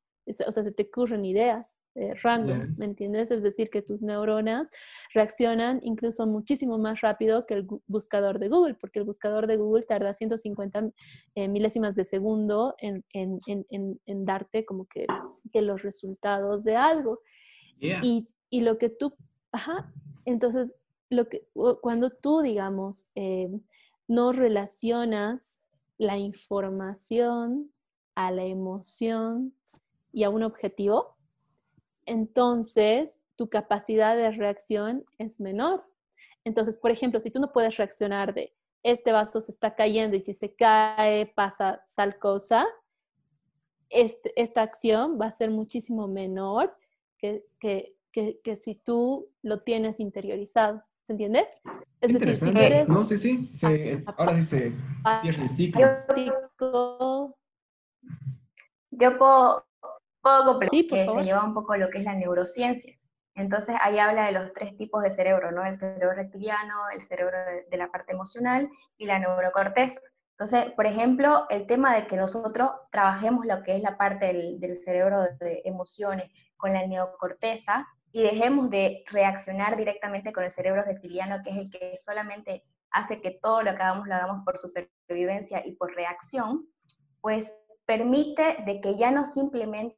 o sea, se te ocurren ideas, eh, random, ¿me entiendes? Es decir, que tus neuronas reaccionan incluso muchísimo más rápido que el buscador de Google, porque el buscador de Google tarda 150 eh, milésimas de segundo en, en, en, en, darte como que, que, los resultados de algo. Y, y, lo que tú, ajá, entonces, lo que, cuando tú, digamos, eh, no relacionas la información a la emoción y a un objetivo, entonces tu capacidad de reacción es menor. Entonces, por ejemplo, si tú no puedes reaccionar de este vaso se está cayendo y si se cae pasa tal cosa, este, esta acción va a ser muchísimo menor que, que, si tú lo tienes interiorizado. ¿Se entiende? Es decir, si eres... No, sí, sí. ahora sí se cierra el ciclo. Yo puedo, puedo que se lleva un poco lo que es la neurociencia. Entonces ahí habla de los tres tipos de cerebro, ¿no? El cerebro reptiliano, el cerebro de, la parte emocional y la neurocorteza. Entonces, por ejemplo, el tema de que nosotros trabajemos lo que es la parte del, del cerebro de emociones con la neocorteza y dejemos de reaccionar directamente con el cerebro reptiliano, que es el que solamente hace que todo lo que hagamos lo hagamos por supervivencia y por reacción, pues permite de que ya no simplemente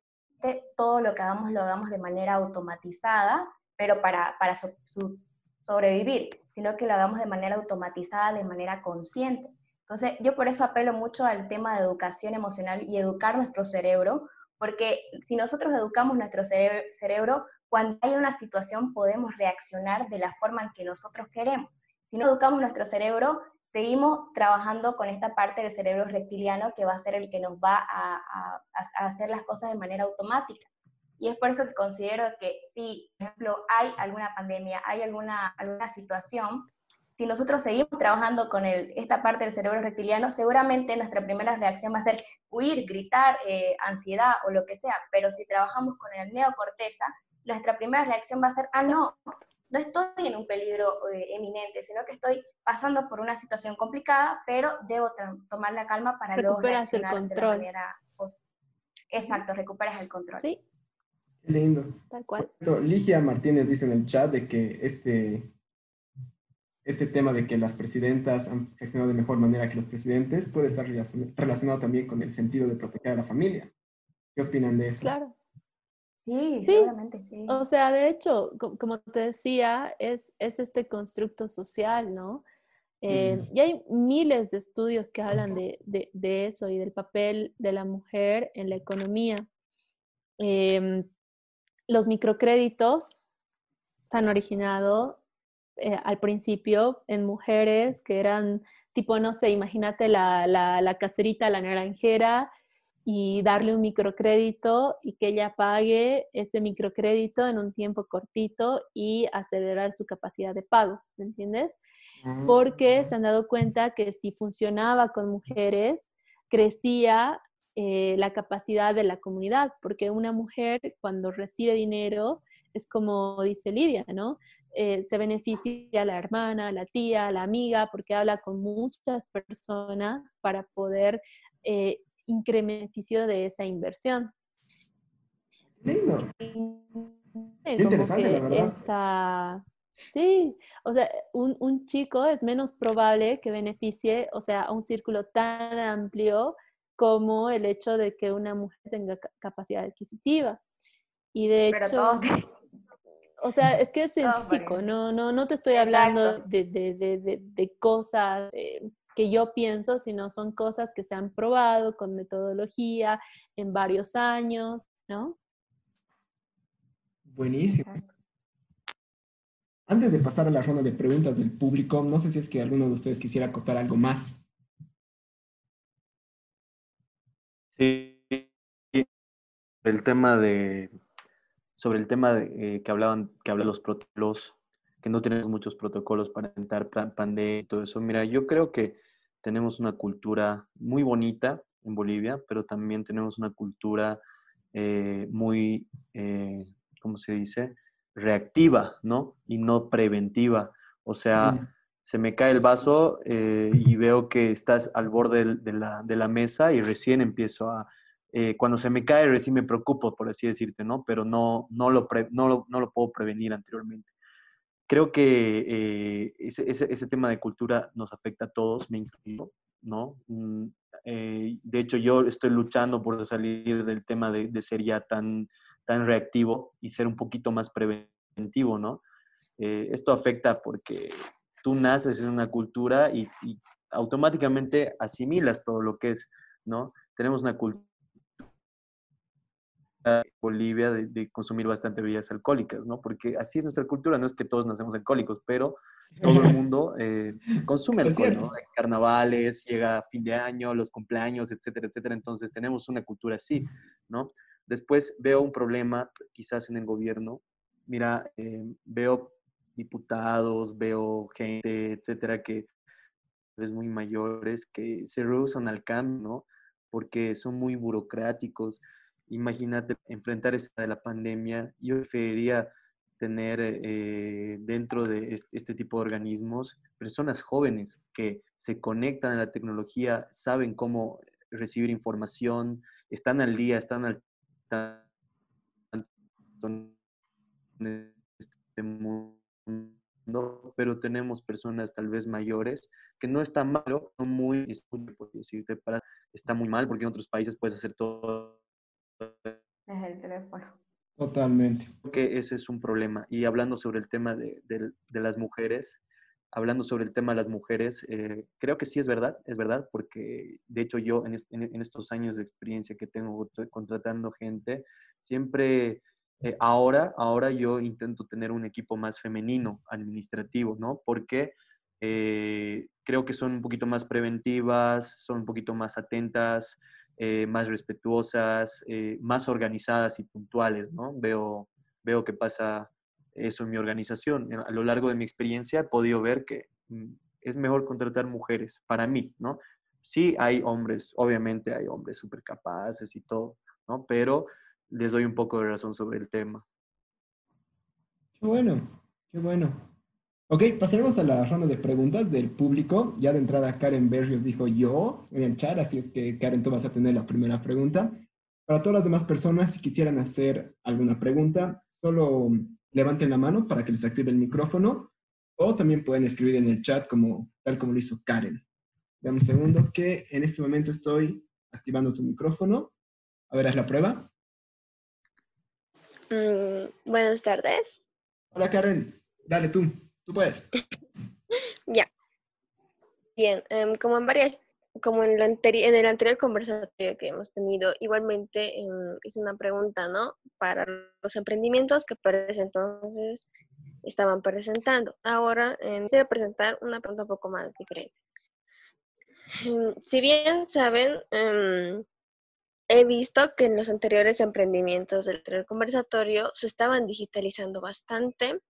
todo lo que hagamos lo hagamos de manera automatizada, pero para, para sobrevivir, sino que lo hagamos de manera automatizada, de manera consciente. Entonces, yo por eso apelo mucho al tema de educación emocional y educar nuestro cerebro, porque si nosotros educamos nuestro cerebro, cuando hay una situación podemos reaccionar de la forma en que nosotros queremos. Si no educamos nuestro cerebro, seguimos trabajando con esta parte del cerebro reptiliano que va a ser el que nos va a, hacer las cosas de manera automática. Y es por eso que considero que si, por ejemplo, hay alguna pandemia, hay alguna, alguna situación, si nosotros seguimos trabajando con esta parte del cerebro reptiliano, seguramente nuestra primera reacción va a ser huir, gritar, eh, ansiedad o lo que sea. Pero si trabajamos con el neocorteza, nuestra primera reacción va a ser, ah, no, no estoy en un peligro eh, eminente, sino que estoy pasando por una situación complicada, pero debo tomar la calma para luego reaccionar el control. de la manera Exacto, recuperas el control. Sí. Qué lindo. Tal cual. Ligia Martínez dice en el chat de que este, este tema de que las presidentas han reaccionado de mejor manera que los presidentes puede estar relacionado también con el sentido de proteger a la familia. ¿Qué opinan de eso? Claro. Sí, seguramente sí. O sea, de hecho, como te decía, es, es este constructo social, ¿no? Eh, y hay miles de estudios que hablan de, de, eso y del papel de la mujer en la economía. Em, los microcréditos se han originado eh, al principio en mujeres que eran tipo, no sé, imagínate la, la, la caserita, la naranjera, y darle un microcrédito y que ella pague ese microcrédito en un tiempo cortito y acelerar su capacidad de pago, ¿me entiendes? Porque mm. se han dado cuenta que si funcionaba con mujeres, crecía eh, la capacidad de la comunidad, porque una mujer cuando recibe dinero es como dice Lidia, ¿no? Eh, se beneficia la hermana, la tía, la amiga, porque habla con muchas personas para poder eh, incrementicio de esa inversión. Lindo. interesante, la verdad. Sí, o sea, un, un, chico es menos probable que beneficie, o sea, a un círculo tan amplio como el hecho de que una mujer tenga capacidad adquisitiva. Y de hecho, o sea, es que es científico, no, no, no te estoy hablando de, de, de, de, cosas eh, que yo pienso, sino son cosas que se han probado con metodología en varios años, ¿no? Buenísimo. Antes de pasar a la ronda de preguntas del público, no sé si es que alguno de ustedes quisiera acotar algo más. Sí, el tema de sobre el tema de, eh, que hablaban que hablan los protocolos que no tenemos muchos protocolos para entrar pandemia y todo eso. Mira, yo creo que tenemos una cultura muy bonita en Bolivia, pero también tenemos una cultura eh, muy, eh, ¿cómo se dice? Reactiva, ¿no? Y no preventiva. O sea, se me cae el vaso eh, y veo que estás al borde de la, de la mesa y recién empiezo a, cuando se me cae, recién me preocupo, por así decirte, ¿no? Pero no, no, lo, no, lo, no lo puedo prevenir anteriormente creo que eh, ese, tema de cultura nos afecta a todos, me incluyo, ¿no? Mm, eh, de hecho, yo estoy luchando por salir del tema de, ser ya tan, tan reactivo y ser un poquito más preventivo, ¿no? Eh, esto afecta porque tú naces en una cultura y, y, automáticamente asimilas todo lo que es, ¿no? Tenemos una cultura Bolivia de, consumir bastante bebidas alcohólicas, ¿no? Porque así es nuestra cultura, no es que todos nacemos alcohólicos, pero todo el mundo eh, consume alcohol, ¿no? Hay carnavales, llega fin de año, los cumpleaños, etcétera, etcétera. Entonces tenemos una cultura así, ¿no? Después veo un problema quizás en el gobierno. Mira, eh, veo diputados, veo gente, etcétera, que es muy mayores que se rehusan al cambio, ¿no? Porque son muy burocráticos. Imagínate enfrentar esta de la pandemia. Yo preferiría tener eh, dentro de este, tipo de organismos personas jóvenes que se conectan a la tecnología, saben cómo recibir información, están al día, están al este mundo ¿no? pero tenemos personas tal vez mayores que no está malo, muy, decirte, para, está muy mal porque en otros países puedes hacer todo. Desde el teléfono. Totalmente. Creo que ese es un problema. Y hablando sobre el tema de, las mujeres, hablando sobre el tema de las mujeres, eh, creo que sí es verdad, es verdad, porque de hecho yo en, en estos años de experiencia que tengo contratando gente, siempre eh, ahora, ahora yo intento tener un equipo más femenino administrativo, ¿no? Porque eh, creo que son un poquito más preventivas, son un poquito más atentas, eh, más respetuosas, más organizadas y puntuales, ¿no? Veo, veo que pasa eso en mi organización. A lo largo de mi experiencia he podido ver que mm, es mejor contratar mujeres, para mí, ¿no? Sí hay hombres, obviamente hay hombres súper capaces y todo, ¿no? Pero les doy un poco de razón sobre el tema. Qué bueno, qué bueno. Ok, pasaremos a la ronda de preguntas del público. Ya de entrada Karen Berrios dijo yo en el chat, así es que Karen, tú vas a tener la primera pregunta. Para todas las demás personas, si quisieran hacer alguna pregunta, solo levanten la mano para que les active el micrófono o también pueden escribir en el chat como, tal como lo hizo Karen. Dame un segundo que en este momento estoy activando tu micrófono. A ver, haz la prueba. Mm, buenas tardes. Hola Karen, dale tú, tú puedes. ya. Bien, em, como en varias, como en, en el anterior conversatorio que hemos tenido, igualmente em, hice una pregunta, ¿no? Para los emprendimientos que para ese entonces estaban presentando. Ahora eh, quisiera presentar una pregunta un poco más diferente. si bien saben, He visto que en los anteriores emprendimientos del tren conversatorio se estaban digitalizando bastante,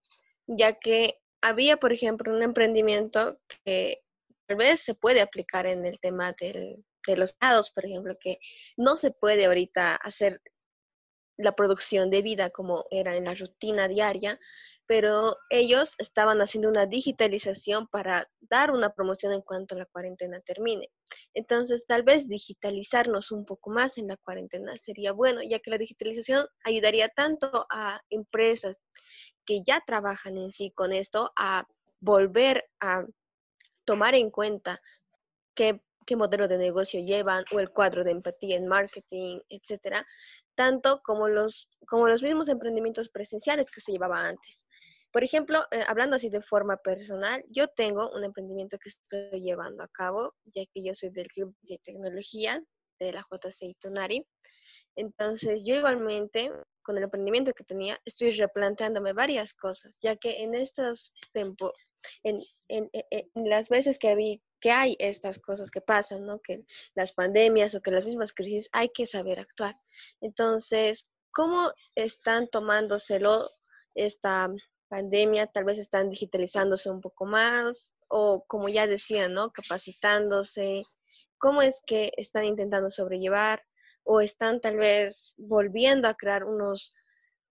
ya que había, por ejemplo, un emprendimiento que tal vez se puede aplicar en el tema de los dados, por ejemplo, que no se puede ahorita hacer la producción de vida como era en la rutina diaria, pero ellos estaban haciendo una digitalización para dar una promoción en cuanto la cuarentena termine. Entonces, tal vez digitalizarnos un poco más en la cuarentena sería bueno, ya que la digitalización ayudaría tanto a empresas que ya trabajan en sí con esto a volver a tomar en cuenta qué, qué modelo de negocio llevan o el cuadro de empatía en marketing, etcétera, tanto como los, como los mismos emprendimientos presenciales que se llevaba antes. Por ejemplo, eh, hablando así de forma personal, yo tengo un emprendimiento que estoy llevando a cabo, ya que yo soy del Club de Tecnología de la JC Tonari. Entonces, yo igualmente, con el emprendimiento que tenía, estoy replanteándome varias cosas, ya que en estos tiempos, en, en, en, las veces que, vi, que hay estas cosas que pasan, ¿no? que las pandemias o que las mismas crisis, hay que saber actuar. Entonces, ¿cómo están tomándoselo esta pandemia tal vez están digitalizándose un poco más o como ya decía, ¿no? Capacitándose. ¿Cómo es que están intentando sobrellevar o están tal vez volviendo a crear unos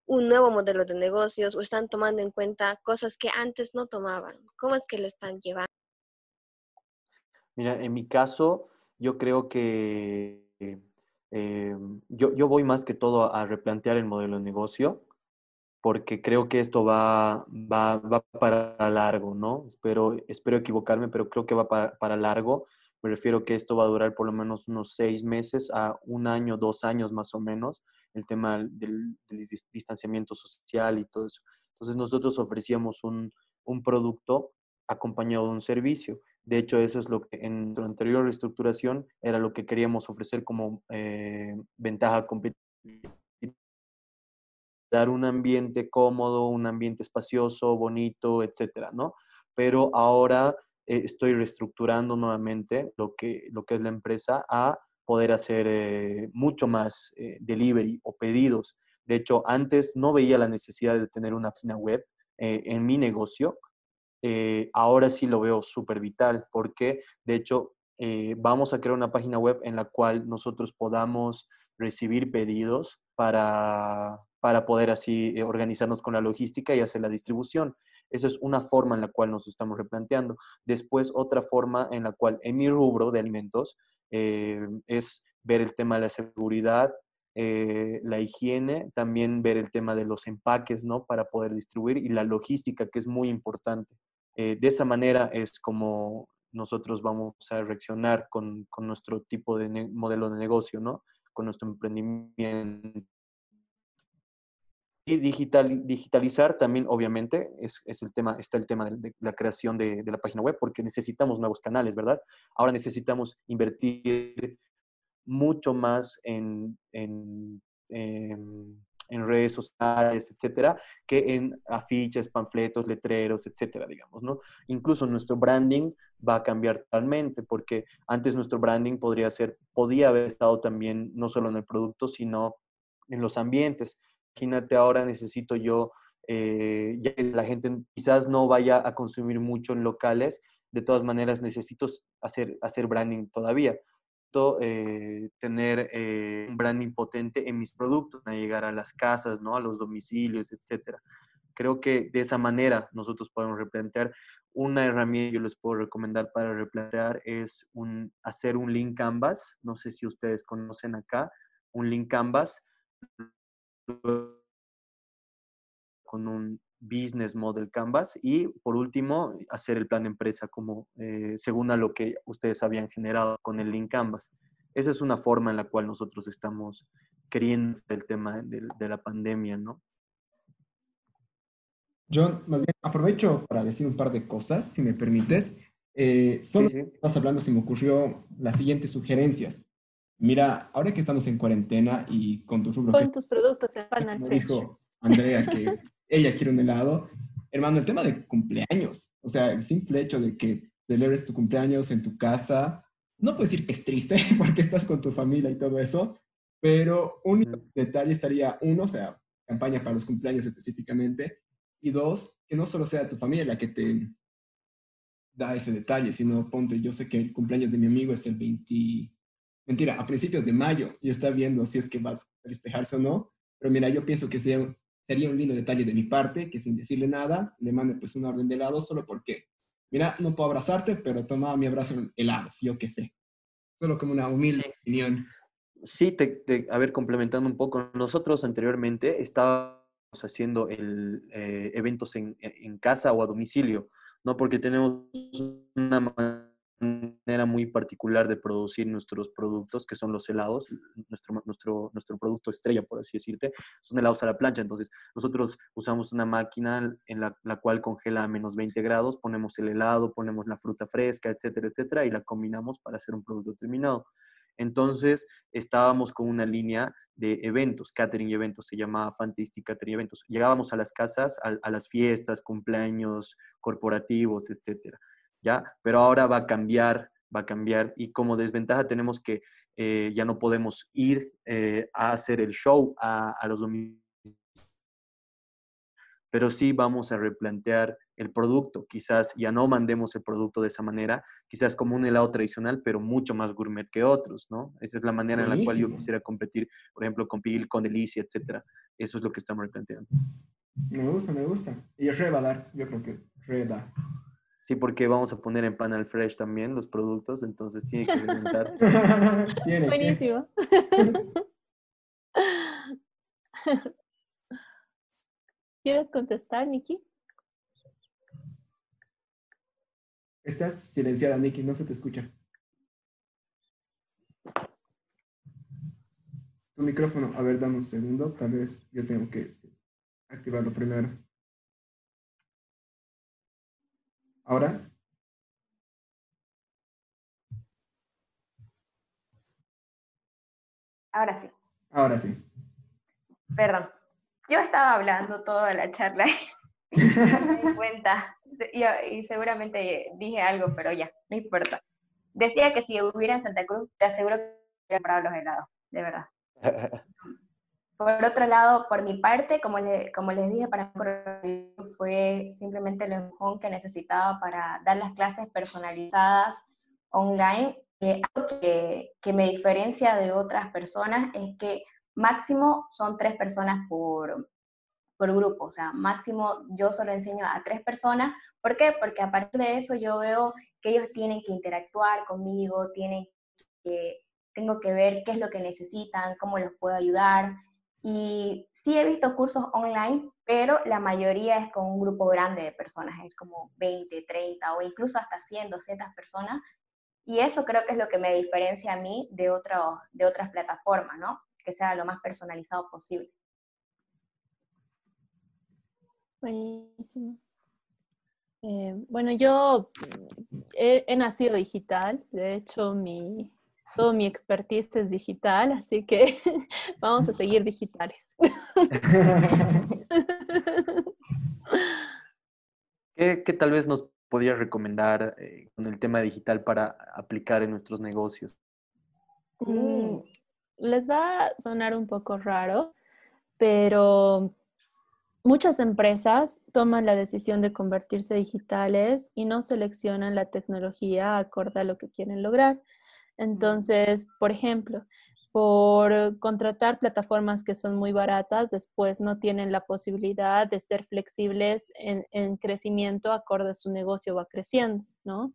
un nuevo modelo de negocios o están tomando en cuenta cosas que antes no tomaban? ¿Cómo es que lo están llevando? Mira, en mi caso, yo creo que eh, yo, yo voy más que todo a replantear el modelo de negocio porque creo que esto va, va, va para largo, ¿no? Espero, espero equivocarme, pero creo que va para, para, largo. Me refiero que esto va a durar por lo menos unos seis meses a un año, dos años más o menos, el tema del, del distanciamiento social y todo eso. Entonces nosotros ofrecíamos un, un, producto acompañado de un servicio. De hecho, eso es lo que en nuestra anterior reestructuración era lo que queríamos ofrecer como eh, ventaja competitiva dar un ambiente cómodo, un ambiente espacioso, bonito, etcétera, ¿no? Pero ahora eh, estoy reestructurando nuevamente lo que, lo que es la empresa a poder hacer eh, mucho más eh, delivery o pedidos. De hecho, antes no veía la necesidad de tener una página web en mi negocio. ahora sí lo veo súper vital porque, de hecho, vamos a crear una página web en la cual nosotros podamos recibir pedidos para, para poder así eh, organizarnos con la logística y hacer la distribución. Esa es una forma en la cual nos estamos replanteando. Después, otra forma en la cual en mi rubro de alimentos eh, es ver el tema de la seguridad, eh, la higiene, también ver el tema de los empaques, ¿no? Para poder distribuir y la logística, que es muy importante. de esa manera es como nosotros vamos a reaccionar con, con nuestro tipo de modelo de negocio, ¿no? Con nuestro emprendimiento y digital, digitalizar también, obviamente, es, es, el tema, está el tema de, la creación de, la página web, porque necesitamos nuevos canales, ¿verdad? Ahora necesitamos invertir mucho más en, en, en, en redes sociales, etcétera, que en afiches, panfletos, letreros, etcétera, digamos, ¿no? Incluso nuestro branding va a cambiar totalmente, porque antes nuestro branding podría ser, podía haber estado también no solo en el producto, sino en los ambientes imagínate ahora necesito yo, eh, ya que la gente quizás no vaya a consumir mucho en locales, de todas maneras necesito hacer, hacer branding todavía. Eh, tener eh, un branding potente en mis productos, a llegar a las casas, ¿no? a los domicilios, etc. Creo que de esa manera nosotros podemos replantear. Una herramienta que yo les puedo recomendar para replantear es un, hacer un link canvas. No sé si ustedes conocen acá un link canvas con un business model canvas y por último hacer el plan de empresa como eh, según a lo que ustedes habían generado con el link canvas. Esa es una forma en la cual nosotros estamos queriendo el tema de, la pandemia, ¿no? John, más bien aprovecho para decir un par de cosas, si me permites. Eh, solo sí, estás hablando, se me ocurrió las siguientes sugerencias. Mira, ahora que estamos en cuarentena y con tus Con tus productos en Panal Me dijo Andrea que ella quiere un helado. Hermano, el tema de cumpleaños, o sea, el simple hecho de que celebres tu cumpleaños en tu casa, no puedo decir que es triste porque estás con tu familia y todo eso, pero un detalle estaría, uno, o sea, campaña para los cumpleaños específicamente, y dos, que no solo sea tu familia la que te da ese detalle, sino ponte, yo sé que el cumpleaños de mi amigo es el 20, mentira, a principios de mayo y está viendo si es que va a festejarse o no. Pero mira, yo pienso que sería, sería un lindo detalle de mi parte que sin decirle nada le mande pues una orden de helado solo porque, mira, no puedo abrazarte, pero toma mi abrazo en helados, yo qué sé. Solo como una humilde opinión. Sí, te, a ver, complementando un poco, nosotros anteriormente estábamos haciendo el, eh, eventos en, en casa o a domicilio, ¿no? Porque tenemos una manera muy particular de producir nuestros productos, que son los helados, nuestro, nuestro, nuestro producto estrella, por así decirte, son helados a la plancha. Entonces, nosotros usamos una máquina en la, la, cual congela a menos 20 grados, ponemos el helado, ponemos la fruta fresca, etcétera, etcétera, y la combinamos para hacer un producto terminado. Entonces, estábamos con una línea de eventos, catering eventos, se llamaba Fantastic Catering Eventos. Llegábamos a las casas, a, a las fiestas, cumpleaños corporativos, etcétera. ¿Ya? Pero ahora va a cambiar, va a cambiar y como desventaja tenemos que eh, ya no podemos ir eh, a hacer el show a, a los domingos, pero sí vamos a replantear el producto. Quizás ya no mandemos el producto de esa manera, quizás como un helado tradicional, pero mucho más gourmet que otros, ¿no? Esa es la manera en la cual yo quisiera competir, por ejemplo, con Pil, con Delicia, etcétera. Eso es lo que estamos replanteando. Me gusta, me gusta. Y es re va a dar, yo creo que re da. Sí, porque vamos a poner en Panel Fresh también los productos, entonces tiene que alimentar. Buenísimo. ¿Quieres contestar, Nikki? Estás silenciada, Nikki, no se te escucha. Tu micrófono, a ver, dame un segundo, tal vez yo tengo que activarlo primero. ¿Ahora? Ahora sí. Ahora sí. Perdón. yo estaba hablando toda la charla y me di cuenta, y, seguramente dije algo, pero ya, no importa. Decía que si hubiera en Santa Cruz, te aseguro que hubiera comprado los helados, de verdad. Por otro lado, por mi parte, como, como les dije, para mí fue simplemente el empujón que necesitaba para dar las clases personalizadas online. Eh, algo que, que, me diferencia de otras personas es que máximo son tres personas por, por grupo, o sea, máximo yo solo enseño a tres personas. ¿Por qué? Porque a partir de eso yo veo que ellos tienen que interactuar conmigo, tienen que, tengo que ver qué es lo que necesitan, cómo los puedo ayudar. Y sí he visto cursos online, pero la mayoría es con un grupo grande de personas, es como 20, 30 o incluso hasta 100, 200 personas. Y eso creo que es lo que me diferencia a mí de, otro, de otras plataformas, ¿no? Que sea lo más personalizado posible. Buenísimo. Eh, bueno, yo he, he, nacido digital, de hecho mi, todo mi expertise es digital, así que vamos a seguir digitales. ¿Qué, tal vez nos podrías recomendar eh, con el tema digital para aplicar en nuestros negocios? Mm, les va a sonar un poco raro, pero muchas empresas toman la decisión de convertirse digitales y no seleccionan la tecnología acorde a lo que quieren lograr. Entonces, por ejemplo, por contratar plataformas que son muy baratas, después no tienen la posibilidad de ser flexibles en, crecimiento acorde a su negocio va creciendo, ¿no?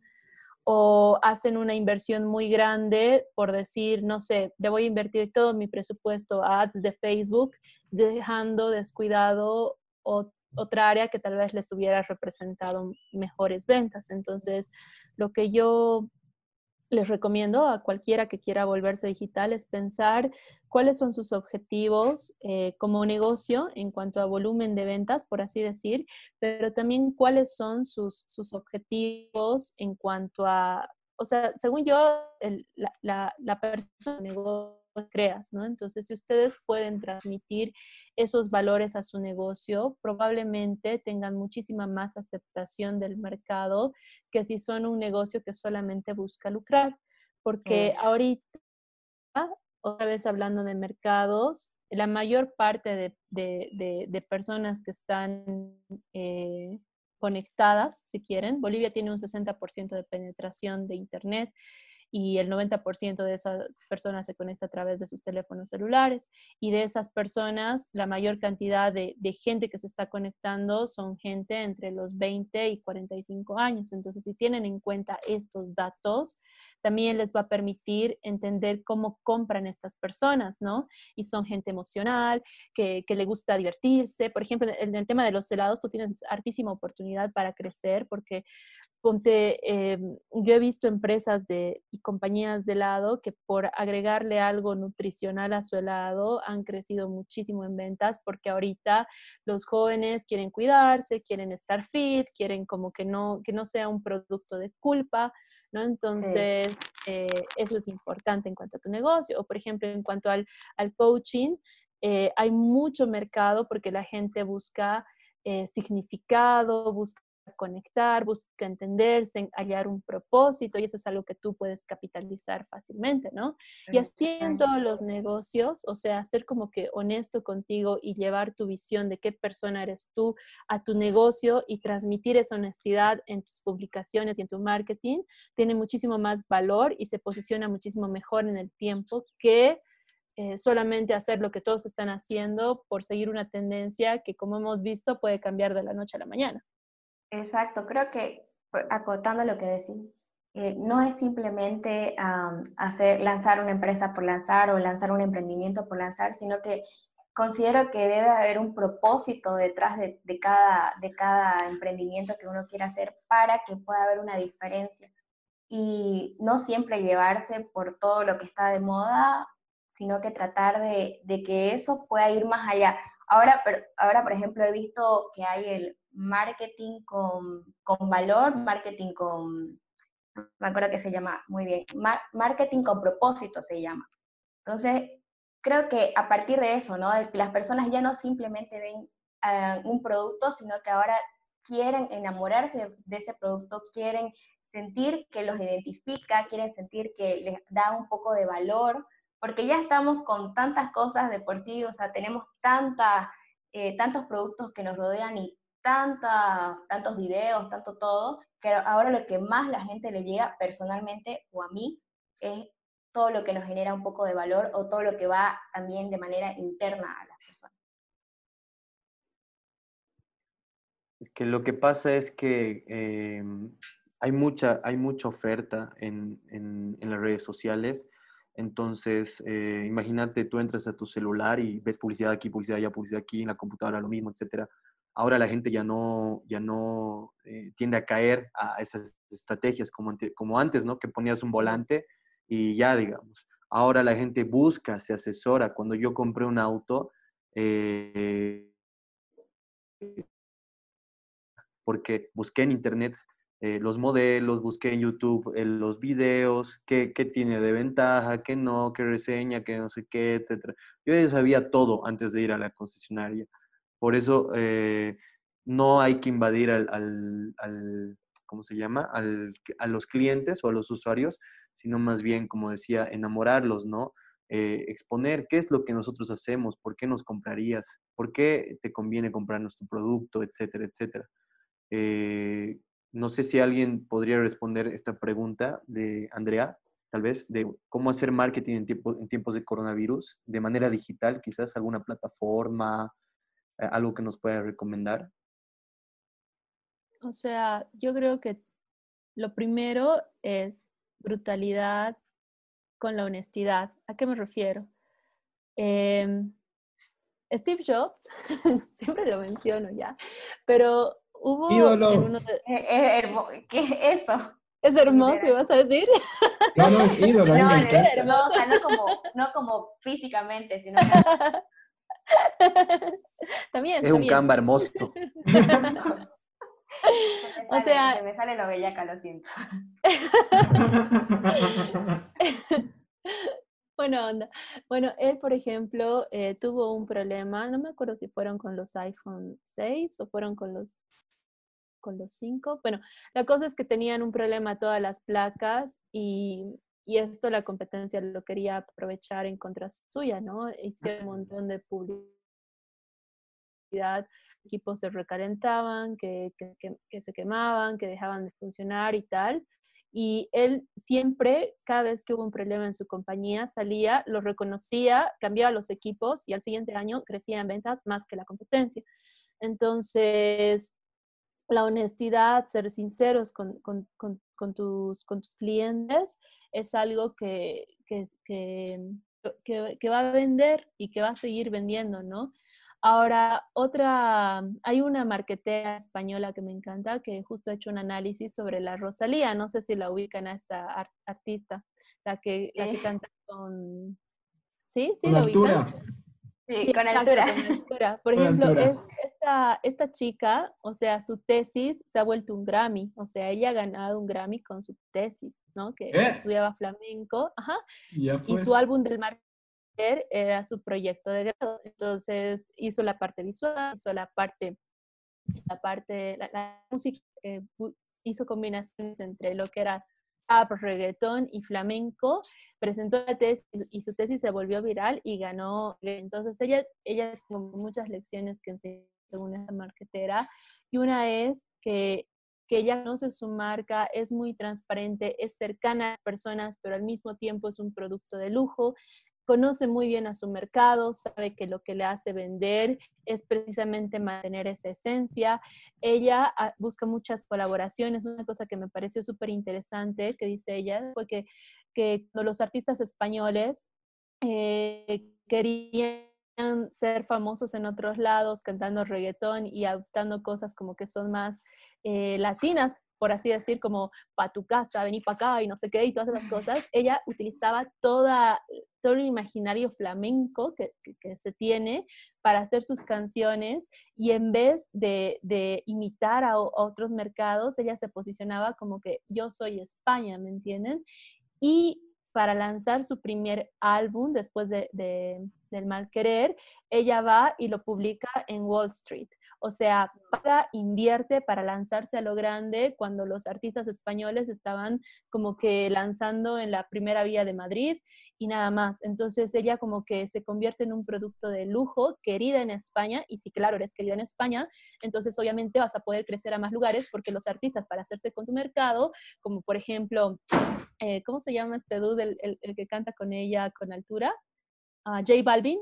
O hacen una inversión muy grande por decir, no sé, le voy a invertir todo mi presupuesto a ads de Facebook, dejando descuidado otra área que tal vez les hubiera representado mejores ventas. Entonces, lo que yo les recomiendo a cualquiera que quiera volverse digital es pensar cuáles son sus objetivos eh, como negocio en cuanto a volumen de ventas, por así decir, pero también cuáles son sus, sus objetivos en cuanto a, o sea, según yo, la, la, la persona negocio creas, ¿no? Entonces, si ustedes pueden transmitir esos valores a su negocio, probablemente tengan muchísima más aceptación del mercado que si son un negocio que solamente busca lucrar. Porque ahorita, otra vez hablando de mercados, la mayor parte de, personas que están eh, conectadas, si quieren, Bolivia tiene un 60% de penetración de Internet y el 90% de esas personas se conecta a través de sus teléfonos celulares y de esas personas la mayor cantidad de, gente que se está conectando son gente entre los 20 y 45 años. Entonces, si tienen en cuenta estos datos, también les va a permitir entender cómo compran estas personas, ¿no? Y son gente emocional, que, le gusta divertirse. Por ejemplo, en el tema de los helados, tú tienes hartísima oportunidad para crecer porque Ponte, em, yo he visto empresas de, y compañías de helado que por agregarle algo nutricional a su helado han crecido muchísimo en ventas porque ahorita los jóvenes quieren cuidarse, quieren estar fit, quieren como que no, que no sea un producto de culpa, ¿no? Entonces, eh, eso es importante en cuanto a tu negocio. O, por ejemplo, en cuanto al, al coaching, eh, hay mucho mercado porque la gente busca eh, significado, busca conectar, busca entenderse, hallar un propósito y eso es algo que tú puedes capitalizar fácilmente, ¿no? Y así en todos los negocios, o sea, ser como que honesto contigo y llevar tu visión de qué persona eres tú a tu negocio y transmitir esa honestidad en tus publicaciones y en tu marketing, tiene muchísimo más valor y se posiciona muchísimo mejor en el tiempo que eh, solamente hacer lo que todos están haciendo por seguir una tendencia que, como hemos visto, puede cambiar de la noche a la mañana. Exacto, creo que acortando lo que decís, eh, no es simplemente hacer, lanzar una empresa por lanzar o lanzar un emprendimiento por lanzar, sino que considero que debe haber un propósito detrás de, cada, de cada emprendimiento que uno quiera hacer para que pueda haber una diferencia. Y no siempre llevarse por todo lo que está de moda, sino que tratar de, de que eso pueda ir más allá. Ahora, ahora, por ejemplo, he visto que hay el marketing con, con valor, marketing con, me acuerdo que se llama muy bien, marketing con propósito se llama. Entonces, creo que a partir de eso, ¿no? Las personas ya no simplemente ven ah, un producto, sino que ahora quieren enamorarse de ese producto, quieren sentir que los identifica, quieren sentir que les da un poco de valor, porque ya estamos con tantas cosas de por sí, o sea, tenemos tanta, eh, tantos productos que nos rodean y tanta, tantos videos, tanto todo, que ahora lo que más la gente le llega personalmente o a mí es todo lo que nos genera un poco de valor o todo lo que va también de manera interna a las personas. Es que lo que pasa es que em, hay, mucha, hay mucha oferta en, en, las redes sociales. Entonces, eh, imagínate, tú entras a tu celular y ves publicidad aquí, publicidad allá, publicidad aquí, en la computadora lo mismo, etcétera. Ahora la gente ya no, ya no eh, tiende a caer a esas estrategias como, como antes, ¿no? Que ponías un volante y ya, digamos. Ahora la gente busca, se asesora. Cuando yo compré un auto, eh, porque busqué en internet eh, los modelos, busqué en YouTube eh, los videos, qué, qué, tiene de ventaja, qué no, qué reseña, qué no sé qué, etc. Yo ya sabía todo antes de ir a la concesionaria. Por eso no hay que invadir al, al, ¿cómo se llama? Al, a los clientes o a los usuarios, sino más bien, como decía, enamorarlos, ¿no? Eh, exponer qué es lo que nosotros hacemos, por qué nos comprarías, por qué te conviene comprar nuestro producto, etcétera, etcétera. Eh, no sé si alguien podría responder esta pregunta de Andrea, tal vez, de cómo hacer marketing en, tiempos de coronavirus, de manera digital, quizás alguna plataforma, eh, algo que nos pueda recomendar. O sea, yo creo que lo primero es brutalidad con la honestidad. ¿A qué me refiero? Em, Steve Jobs, siempre lo menciono ya, pero hubo ídolo. ¿Qué es eso? Es hermoso, ¿vas a decir? No, no, es ídolo. No, es hermosa, no como, no como físicamente, sino también. Es un camba hermoso. o sea, se me sale lo bellaca, lo siento. bueno, onda. Bueno, él, por ejemplo, eh, tuvo un problema, no me acuerdo si fueron con los iPhone 6 o fueron con los con los 5. Bueno, la cosa es que tenían un problema todas las placas y, y esto la competencia lo quería aprovechar en contra suya, ¿no? Hice un montón de publicidad equipos se recalentaban, que, se quemaban, que dejaban de funcionar y tal. Y él siempre, cada vez que hubo un problema en su compañía, salía, lo reconocía, cambiaba los equipos y al siguiente año crecía en ventas más que la competencia. Entonces, la honestidad, ser sinceros con, tus, clientes es algo que, va a vender y que va a seguir vendiendo, ¿no? Ahora, otra, hay una marquetera española que me encanta que justo ha hecho un análisis sobre la Rosalía. No sé si la ubican a esta artista, la que, la que eh. canta con... ¿Sí? ¿Sí la ubican? Sí, con, altura. Por ejemplo, esta, esta chica, o sea, su tesis se ha vuelto un Grammy, o sea, ella ha ganado un Grammy con su tesis, ¿no? Que ¿Eh? estudiaba flamenco, ajá, y su álbum del mar era su proyecto de grado. Entonces hizo la parte visual, hizo la parte, la parte, la, música, eh, hizo combinaciones entre lo que era rap, reggaetón y flamenco, presentó la tesis y su tesis se volvió viral y ganó. Entonces ella, ella tuvo muchas lecciones que enseñó según esa marquetera y una es que que ella conoce su marca, es muy transparente, es cercana a las personas, pero al mismo tiempo es un producto de lujo conoce muy bien a su mercado, sabe que lo que le hace vender es precisamente mantener esa esencia. Ella ah, busca muchas colaboraciones. Una cosa que me pareció súper interesante que dice ella fue que, que los artistas españoles eh, querían ser famosos en otros lados, cantando reggaetón y adoptando cosas como que son más eh, latinas, por así decir, como para tu casa, vení para acá y no sé qué, y todas esas cosas, ella utilizaba toda, todo el imaginario flamenco que, se tiene para hacer sus canciones y en vez de, imitar a, otros mercados, ella se posicionaba como que yo soy España, ¿me entienden? Y para lanzar su primer álbum después de, del mal querer, ella va y lo publica en Wall Street. O sea, paga, invierte para lanzarse a lo grande cuando los artistas españoles estaban como que lanzando en la primera vía de Madrid y nada más. Entonces ella como que se convierte en un producto de lujo, querida en España, y si claro, eres querida en España, entonces obviamente vas a poder crecer a más lugares porque los artistas para hacerse con tu mercado, como por ejemplo, eh, ¿cómo se llama este dude, el, el, que canta con ella con altura? Uh, J Balvin,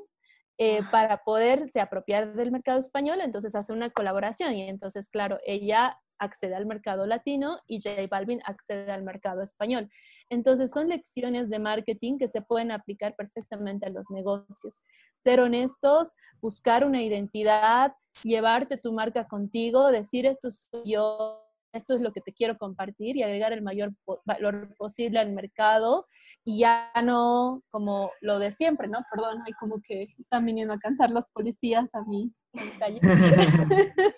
eh, para poderse apropiar del mercado español, entonces hace una colaboración y entonces, claro, ella accede al mercado latino y J Balvin accede al mercado español. Entonces son lecciones de marketing que se pueden aplicar perfectamente a los negocios. Ser honestos, buscar una identidad, llevarte tu marca contigo, decir esto soy yo, esto es lo que te quiero compartir y agregar el mayor valor posible al mercado y ya no como lo de siempre, ¿no? Perdón, hay como que están viniendo a cantar los policías a mí en la calle.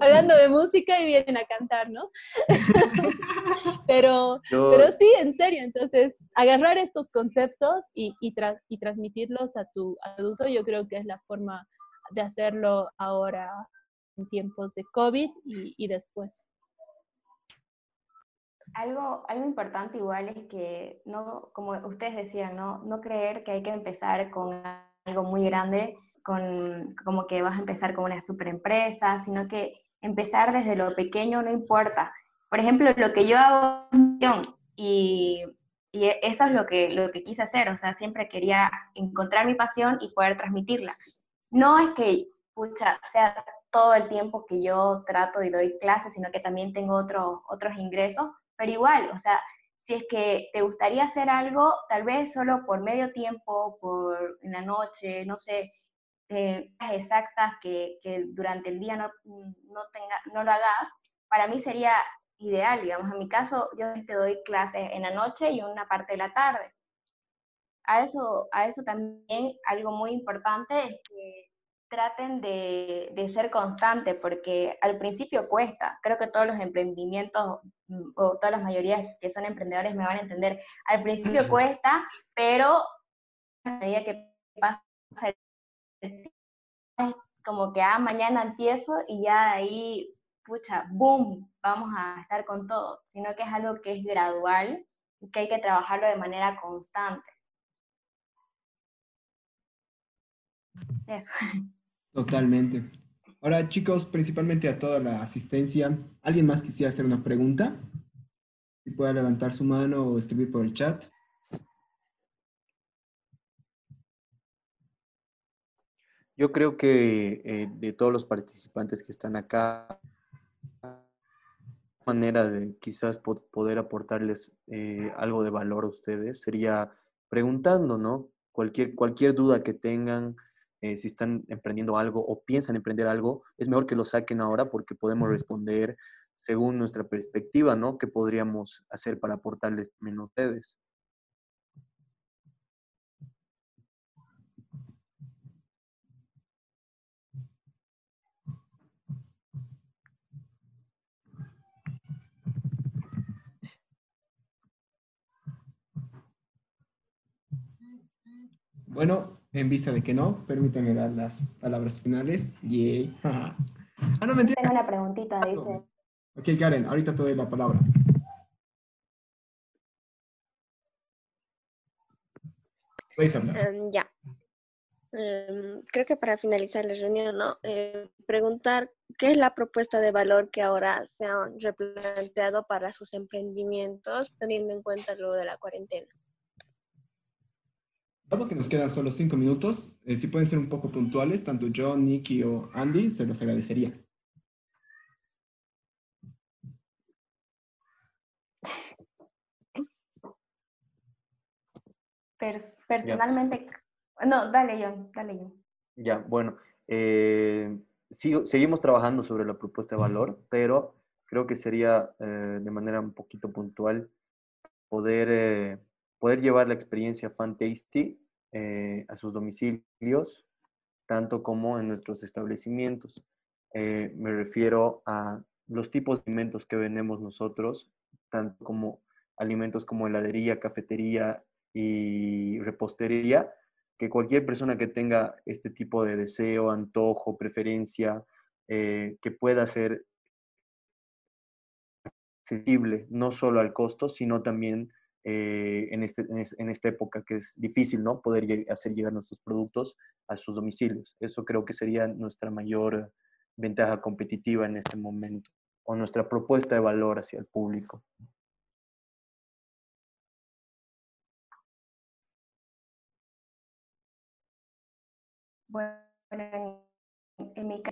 Hablando de música y vienen a cantar, ¿no? pero, pero sí, en serio, entonces agarrar estos conceptos y, y, y transmitirlos a tu adulto, yo creo que es la forma de hacerlo ahora en tiempos de COVID y, y después. Algo, algo importante igual es que, no, como ustedes decían, ¿no? no creer que hay que empezar con algo muy grande, con, como que vas a empezar con una super empresa, sino que empezar desde lo pequeño no importa. Por ejemplo, lo que yo hago y, y eso es lo que, lo que quise hacer, o sea, siempre quería encontrar mi pasión y poder transmitirla. No es que, pucha, sea todo el tiempo que yo trato y doy clases, sino que también tengo otro, otros ingresos, pero igual, o sea, si es que te gustaría hacer algo, tal vez solo por medio tiempo, por en la noche, no sé, eh, exactas que, que, durante el día no, no, tenga, no lo hagas, para mí sería ideal, digamos. En mi caso, yo te doy clases en la noche y una parte de la tarde. A eso, a eso también algo muy importante es que traten de, de, ser constantes, porque al principio cuesta. Creo que todos los emprendimientos, mm, o todas las mayorías que son emprendedores me van a entender, al principio cuesta, pero a medida que pasa el tiempo, como que ah, mañana empiezo y ya de ahí, pucha, boom, vamos a estar con todo, sino que es algo que es gradual y que hay que trabajarlo de manera constante. Eso. Totalmente. Ahora, chicos, principalmente a toda la asistencia, ¿alguien más quisiera hacer una pregunta? Si puede levantar su mano o escribir por el chat. Yo creo que eh, de todos los participantes que están acá, manera de quizás poder aportarles eh, algo de valor a ustedes sería preguntando, ¿no? Cualquier, cualquier duda que tengan, eh, si están emprendiendo algo o piensan emprender algo, es mejor que lo saquen ahora porque podemos responder según nuestra perspectiva, ¿no? ¿Qué podríamos hacer para aportarles menos a ustedes? Bueno, en vista de que no, permítanme dar las palabras finales. Yay. ah, no, mentira. Tengo una preguntita, dice. Ok, Karen, ahorita te doy la palabra. Puedes hablar. Um, ya. Um, creo que para finalizar la reunión, ¿no? Eh, preguntar qué es la propuesta de valor que ahora se han replanteado para sus emprendimientos, teniendo en cuenta lo de la cuarentena. Dado que nos quedan solo cinco minutos, eh, si pueden ser un poco puntuales, tanto yo, Nicky o Andy, se los agradecería. personalmente, no, dale yo, dale yo. Ya, bueno, eh, sigo, seguimos trabajando sobre la propuesta de valor, pero creo que sería eh, de manera un poquito puntual poder eh, poder llevar la experiencia Fan Tasty eh, a sus domicilios, tanto como en nuestros establecimientos. Eh, me refiero a los tipos de alimentos que vendemos nosotros, tanto como alimentos como heladería, cafetería, y repostería, que cualquier persona que tenga este tipo de deseo, antojo, preferencia, eh, que pueda ser accesible no solo al costo, sino también eh, en, este, en, esta época que es difícil, ¿no? Poder hacer llegar nuestros productos a sus domicilios. Eso creo que sería nuestra mayor ventaja competitiva en este momento o nuestra propuesta de valor hacia el público. Bueno, en mi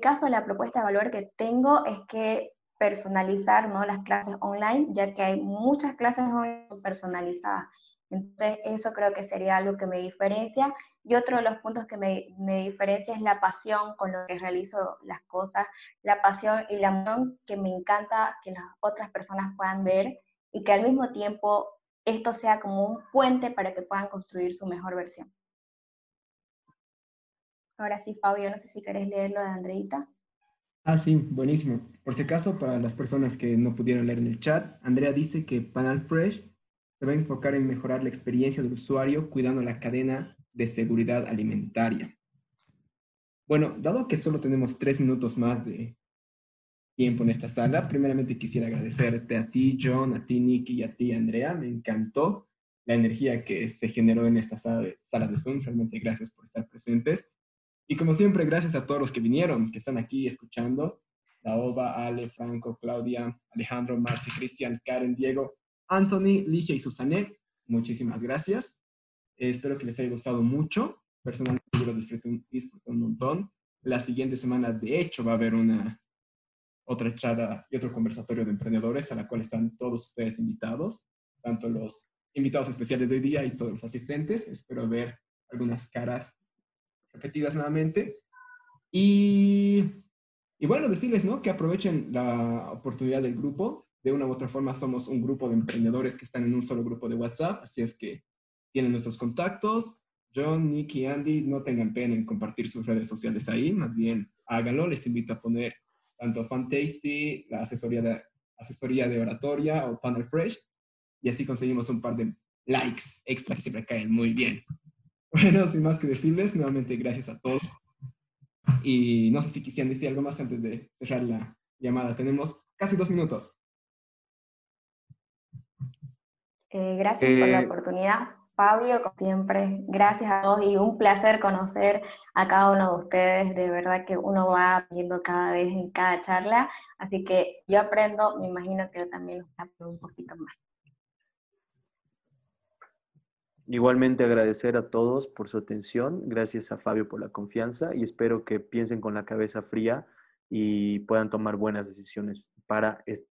caso, la propuesta de valor que tengo es que personalizar ¿no? las clases online, ya que hay muchas clases online personalizadas. Entonces, eso creo que sería algo que me diferencia. Y otro de los puntos que me, me, diferencia es la pasión con lo que realizo las cosas, la pasión y la emoción que me encanta que las otras personas puedan ver y que al mismo tiempo esto sea como un puente para que puedan construir su mejor versión. Ahora sí, Fabio, no sé si querés leerlo de Andreita. Ah, sí, buenísimo. Por si acaso, para las personas que no pudieron leer en el chat, Andrea dice que Panel Fresh se va a enfocar en mejorar la experiencia del usuario cuidando la cadena de seguridad alimentaria. Bueno, dado que solo tenemos tres minutos más de tiempo en esta sala, primeramente quisiera agradecerte a ti, John, a ti, Nicky, y a ti, Andrea. Me encantó la energía que se generó en esta sala de, sala de Zoom. Realmente gracias por estar presentes. Y como siempre, gracias a todos los que vinieron, que están aquí escuchando. Laoba, Ale, Franco, Claudia, Alejandro, Marci, Cristian, Karen, Diego, Anthony, Ligia y Susané. Muchísimas gracias. espero que les haya gustado mucho. Personalmente yo lo disfruté un, un montón. La siguiente semana, de hecho, va a haber una otra charla y otro conversatorio de emprendedores a la cual están todos ustedes invitados, tanto los invitados especiales de hoy día y todos los asistentes. Espero ver algunas caras repetidas nuevamente. Y, y bueno, decirles, ¿no? Que aprovechen la oportunidad del grupo. De una u otra forma somos un grupo de emprendedores que están en un solo grupo de WhatsApp, así es que tienen nuestros contactos. John, Nicky, Andy, no tengan pena en compartir sus redes sociales ahí, más bien háganlo. Les invito a poner tanto Fantasty, la asesoría de, asesoría de oratoria o Panel Fresh, y así conseguimos un par de likes extra que siempre caen muy bien. Bueno, sin más que decirles, nuevamente gracias a todos. Y no sé si quisieran decir algo más antes de cerrar la llamada. Tenemos casi dos minutos. Eh, gracias por la eh, oportunidad. Fabio, como siempre, gracias a todos y un placer conocer a cada uno de ustedes. De verdad que uno va viendo cada vez en cada charla. Así que yo aprendo, me imagino que yo también aprendo un poquito más. Igualmente agradecer a todos por su atención, gracias a Fabio por la confianza y espero que piensen con la cabeza fría y puedan tomar buenas decisiones para esta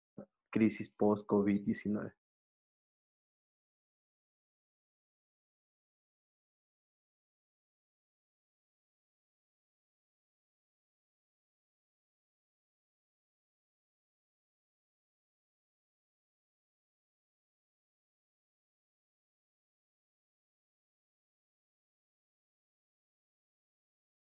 crisis post-COVID-19.